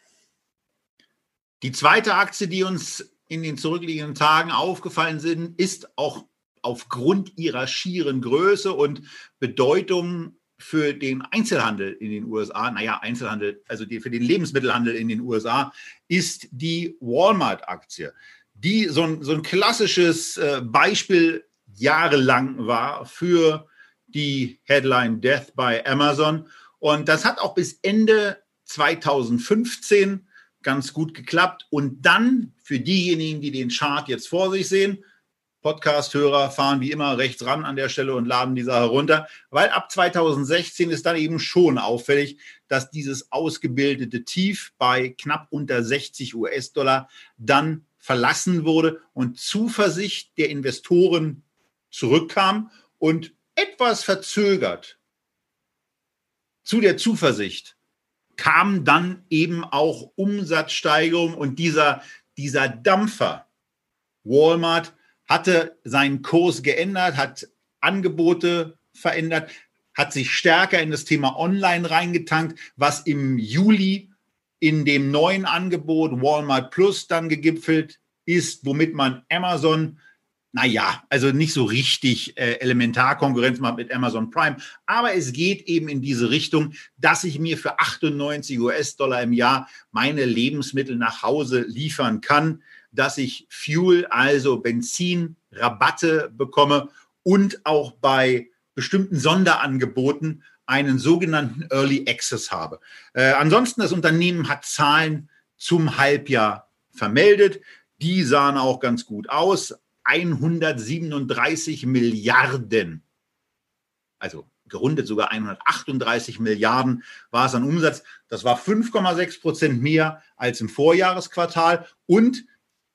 Die zweite Aktie, die uns in den zurückliegenden Tagen aufgefallen sind, ist auch aufgrund ihrer schieren Größe und Bedeutung für den Einzelhandel in den USA, naja, Einzelhandel, also die, für den Lebensmittelhandel in den USA, ist die Walmart-Aktie, die so ein, so ein klassisches äh, Beispiel jahrelang war für die Headline Death by Amazon. Und das hat auch bis Ende 2015 ganz gut geklappt. Und dann für diejenigen, die den Chart jetzt vor sich sehen, Podcast-Hörer fahren wie immer rechts ran an der Stelle und laden die Sache runter, weil ab 2016 ist dann eben schon auffällig, dass dieses ausgebildete Tief bei knapp unter 60 US-Dollar dann verlassen wurde und Zuversicht der Investoren zurückkam und etwas verzögert zu der Zuversicht kam dann eben auch Umsatzsteigerung und dieser, dieser Dampfer Walmart hatte seinen Kurs geändert, hat Angebote verändert, hat sich stärker in das Thema Online reingetankt, was im Juli in dem neuen Angebot Walmart Plus dann gegipfelt ist, womit man Amazon, naja, also nicht so richtig äh, Elementarkonkurrenz macht mit Amazon Prime, aber es geht eben in diese Richtung, dass ich mir für 98 US-Dollar im Jahr meine Lebensmittel nach Hause liefern kann dass ich Fuel, also Benzin, Rabatte bekomme und auch bei bestimmten Sonderangeboten einen sogenannten Early Access habe. Äh, ansonsten, das Unternehmen hat Zahlen zum Halbjahr vermeldet. Die sahen auch ganz gut aus. 137 Milliarden, also gerundet sogar 138 Milliarden war es an Umsatz. Das war 5,6 Prozent mehr als im Vorjahresquartal und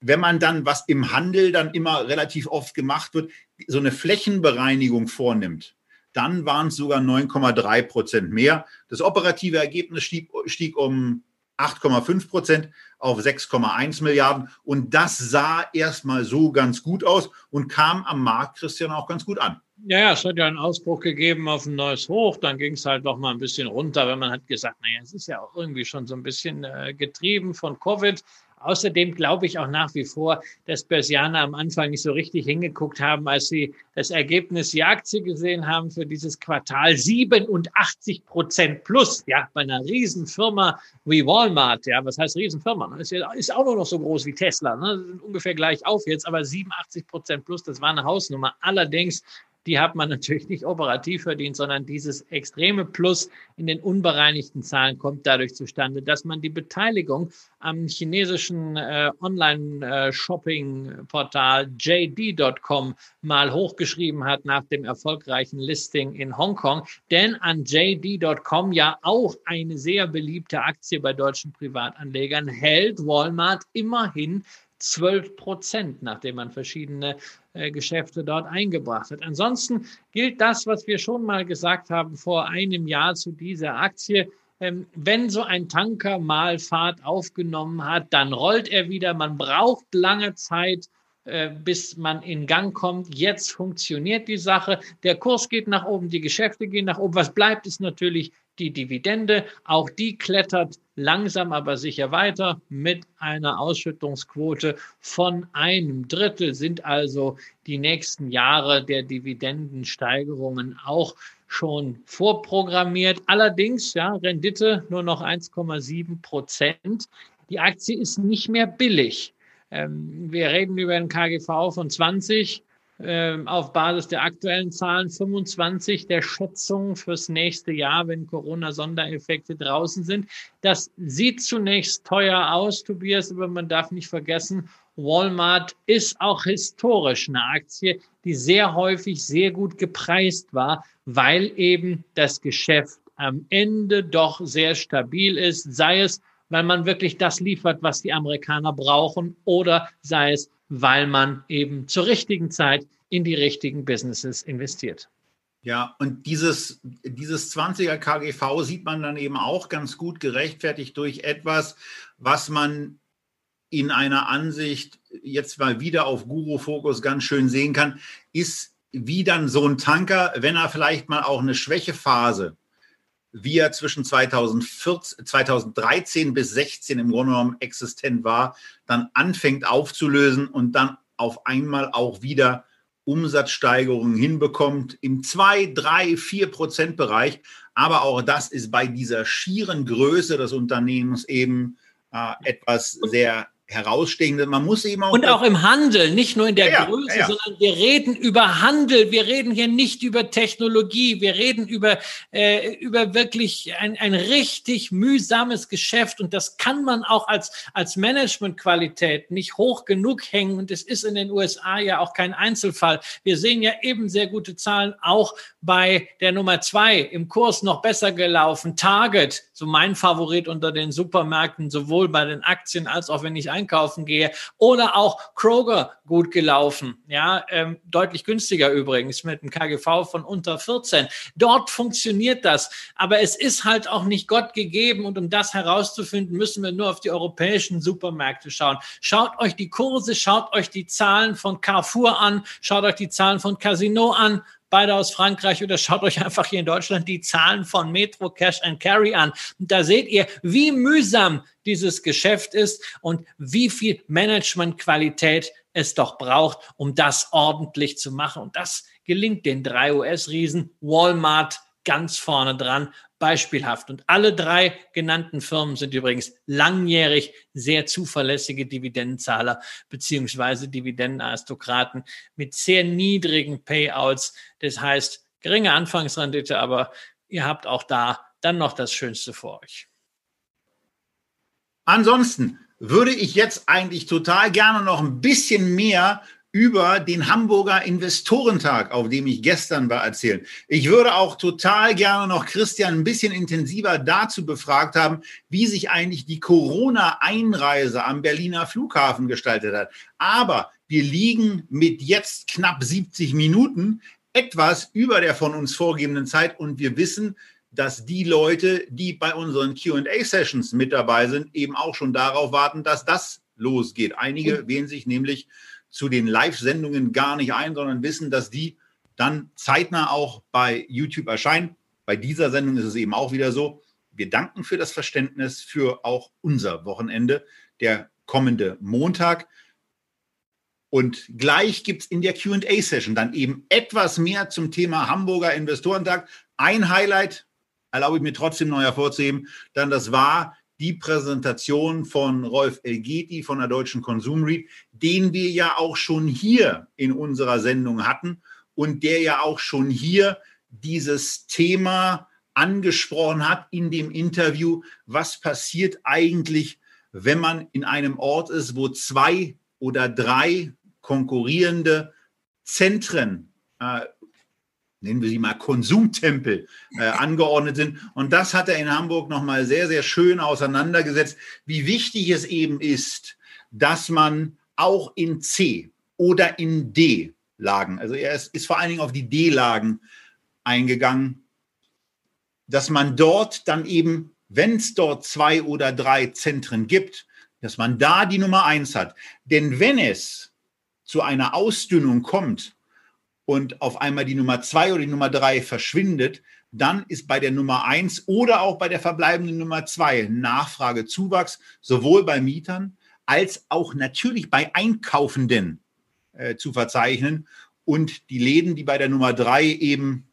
wenn man dann, was im Handel dann immer relativ oft gemacht wird, so eine Flächenbereinigung vornimmt, dann waren es sogar 9,3 Prozent mehr. Das operative Ergebnis stieg, stieg um 8,5 Prozent auf 6,1 Milliarden. Und das sah erstmal so ganz gut aus und kam am Markt, Christian, auch ganz gut an. Ja, ja, es hat ja einen Ausbruch gegeben auf ein neues Hoch, dann ging es halt noch mal ein bisschen runter, wenn man hat gesagt, naja, es ist ja auch irgendwie schon so ein bisschen äh, getrieben von Covid. Außerdem glaube ich auch nach wie vor, dass Börsianer am Anfang nicht so richtig hingeguckt haben, als sie das Ergebnis, die Aktie gesehen haben für dieses Quartal 87 Prozent plus, ja, bei einer Riesenfirma wie Walmart, ja, was heißt Riesenfirma? Ist, ja, ist auch nur noch so groß wie Tesla, ne? sind ungefähr gleich auf jetzt, aber 87 Prozent plus, das war eine Hausnummer. Allerdings die hat man natürlich nicht operativ verdient, sondern dieses extreme Plus in den unbereinigten Zahlen kommt dadurch zustande, dass man die Beteiligung am chinesischen äh, Online-Shopping-Portal JD.com mal hochgeschrieben hat nach dem erfolgreichen Listing in Hongkong. Denn an JD.com ja auch eine sehr beliebte Aktie bei deutschen Privatanlegern hält Walmart immerhin 12 Prozent, nachdem man verschiedene äh, Geschäfte dort eingebracht hat. Ansonsten gilt das, was wir schon mal gesagt haben vor einem Jahr zu dieser Aktie. Ähm, wenn so ein Tanker mal Fahrt aufgenommen hat, dann rollt er wieder. Man braucht lange Zeit, äh, bis man in Gang kommt. Jetzt funktioniert die Sache. Der Kurs geht nach oben, die Geschäfte gehen nach oben. Was bleibt, ist natürlich die Dividende. Auch die klettert langsam aber sicher weiter mit einer Ausschüttungsquote von einem Drittel sind also die nächsten Jahre der Dividendensteigerungen auch schon vorprogrammiert. Allerdings, ja, Rendite nur noch 1,7 Prozent. Die Aktie ist nicht mehr billig. Ähm, wir reden über ein KGV von 20 ähm, auf Basis der aktuellen Zahlen 25 der Schätzung fürs nächste Jahr, wenn Corona-Sondereffekte draußen sind. Das sieht zunächst teuer aus, Tobias, aber man darf nicht vergessen, Walmart ist auch historisch eine Aktie, die sehr häufig sehr gut gepreist war, weil eben das Geschäft am Ende doch sehr stabil ist, sei es weil man wirklich das liefert, was die Amerikaner brauchen, oder sei es, weil man eben zur richtigen Zeit in die richtigen Businesses investiert. Ja, und dieses, dieses 20er KGV sieht man dann eben auch ganz gut gerechtfertigt durch etwas, was man in einer Ansicht jetzt mal wieder auf Guru Focus ganz schön sehen kann, ist wie dann so ein Tanker, wenn er vielleicht mal auch eine Schwächephase wie er zwischen 2014, 2013 bis 16 im Grunde genommen existent war, dann anfängt aufzulösen und dann auf einmal auch wieder Umsatzsteigerungen hinbekommt im 2, 3, 4 Prozent Bereich. Aber auch das ist bei dieser schieren Größe des Unternehmens eben äh, etwas sehr herausstehende. Man muss eben auch. Und auch im Handel, nicht nur in der ja, Größe, ja. sondern wir reden über Handel. Wir reden hier nicht über Technologie. Wir reden über, äh, über wirklich ein, ein richtig mühsames Geschäft. Und das kann man auch als, als Managementqualität nicht hoch genug hängen. Und es ist in den USA ja auch kein Einzelfall. Wir sehen ja eben sehr gute Zahlen auch bei der Nummer zwei im Kurs noch besser gelaufen. Target, so mein Favorit unter den Supermärkten, sowohl bei den Aktien als auch wenn ich ein einkaufen gehe. Oder auch Kroger gut gelaufen. Ja, ähm, deutlich günstiger übrigens mit einem KGV von unter 14. Dort funktioniert das. Aber es ist halt auch nicht Gott gegeben. Und um das herauszufinden, müssen wir nur auf die europäischen Supermärkte schauen. Schaut euch die Kurse, schaut euch die Zahlen von Carrefour an, schaut euch die Zahlen von Casino an beide aus Frankreich oder schaut euch einfach hier in Deutschland die Zahlen von Metro Cash and Carry an. Und da seht ihr, wie mühsam dieses Geschäft ist und wie viel Managementqualität es doch braucht, um das ordentlich zu machen. Und das gelingt den drei US-Riesen Walmart ganz vorne dran, beispielhaft. Und alle drei genannten Firmen sind übrigens langjährig sehr zuverlässige Dividendenzahler beziehungsweise Dividendenaristokraten mit sehr niedrigen Payouts. Das heißt, geringe Anfangsrendite, aber ihr habt auch da dann noch das Schönste vor euch. Ansonsten würde ich jetzt eigentlich total gerne noch ein bisschen mehr über den Hamburger Investorentag, auf dem ich gestern war, erzählen. Ich würde auch total gerne noch Christian ein bisschen intensiver dazu befragt haben, wie sich eigentlich die Corona-Einreise am Berliner Flughafen gestaltet hat. Aber wir liegen mit jetzt knapp 70 Minuten etwas über der von uns vorgegebenen Zeit und wir wissen, dass die Leute, die bei unseren QA-Sessions mit dabei sind, eben auch schon darauf warten, dass das losgeht. Einige wählen sich nämlich zu den Live-Sendungen gar nicht ein, sondern wissen, dass die dann zeitnah auch bei YouTube erscheinen. Bei dieser Sendung ist es eben auch wieder so. Wir danken für das Verständnis für auch unser Wochenende, der kommende Montag. Und gleich gibt es in der QA-Session dann eben etwas mehr zum Thema Hamburger Investorentag. Ein Highlight erlaube ich mir trotzdem noch hervorzuheben, dann das war die Präsentation von Rolf Elgeti von der Deutschen Konsumread, den wir ja auch schon hier in unserer Sendung hatten und der ja auch schon hier dieses Thema angesprochen hat in dem Interview, was passiert eigentlich, wenn man in einem Ort ist, wo zwei oder drei konkurrierende Zentren äh, nennen wir sie mal Konsumtempel, äh, *laughs* angeordnet sind. Und das hat er in Hamburg nochmal sehr, sehr schön auseinandergesetzt, wie wichtig es eben ist, dass man auch in C oder in D-Lagen, also er ist, ist vor allen Dingen auf die D-Lagen eingegangen, dass man dort dann eben, wenn es dort zwei oder drei Zentren gibt, dass man da die Nummer eins hat. Denn wenn es zu einer Ausdünnung kommt und auf einmal die Nummer zwei oder die Nummer drei verschwindet, dann ist bei der Nummer eins oder auch bei der verbleibenden Nummer zwei Nachfragezuwachs, sowohl bei Mietern als auch natürlich bei Einkaufenden äh, zu verzeichnen. Und die Läden, die bei der Nummer drei eben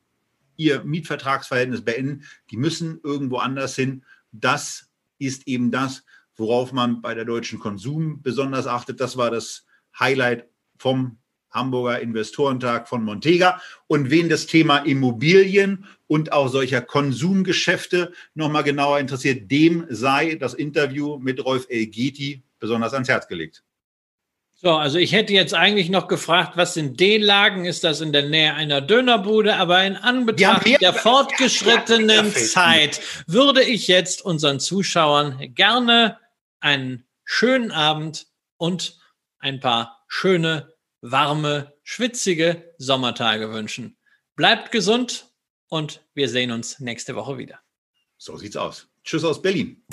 ihr Mietvertragsverhältnis beenden, die müssen irgendwo anders hin. Das ist eben das, worauf man bei der deutschen Konsum besonders achtet. Das war das Highlight vom Hamburger Investorentag von Montega. Und wen das Thema Immobilien und auch solcher Konsumgeschäfte nochmal genauer interessiert, dem sei das Interview mit Rolf Elgeti besonders ans Herz gelegt. So, also ich hätte jetzt eigentlich noch gefragt, was sind D-Lagen? Ist das in der Nähe einer Dönerbude? Aber in Anbetracht der fortgeschrittenen Zeit würde ich jetzt unseren Zuschauern gerne einen schönen Abend und ein paar schöne, warme, schwitzige Sommertage wünschen. Bleibt gesund und wir sehen uns nächste Woche wieder. So sieht's aus. Tschüss aus Berlin.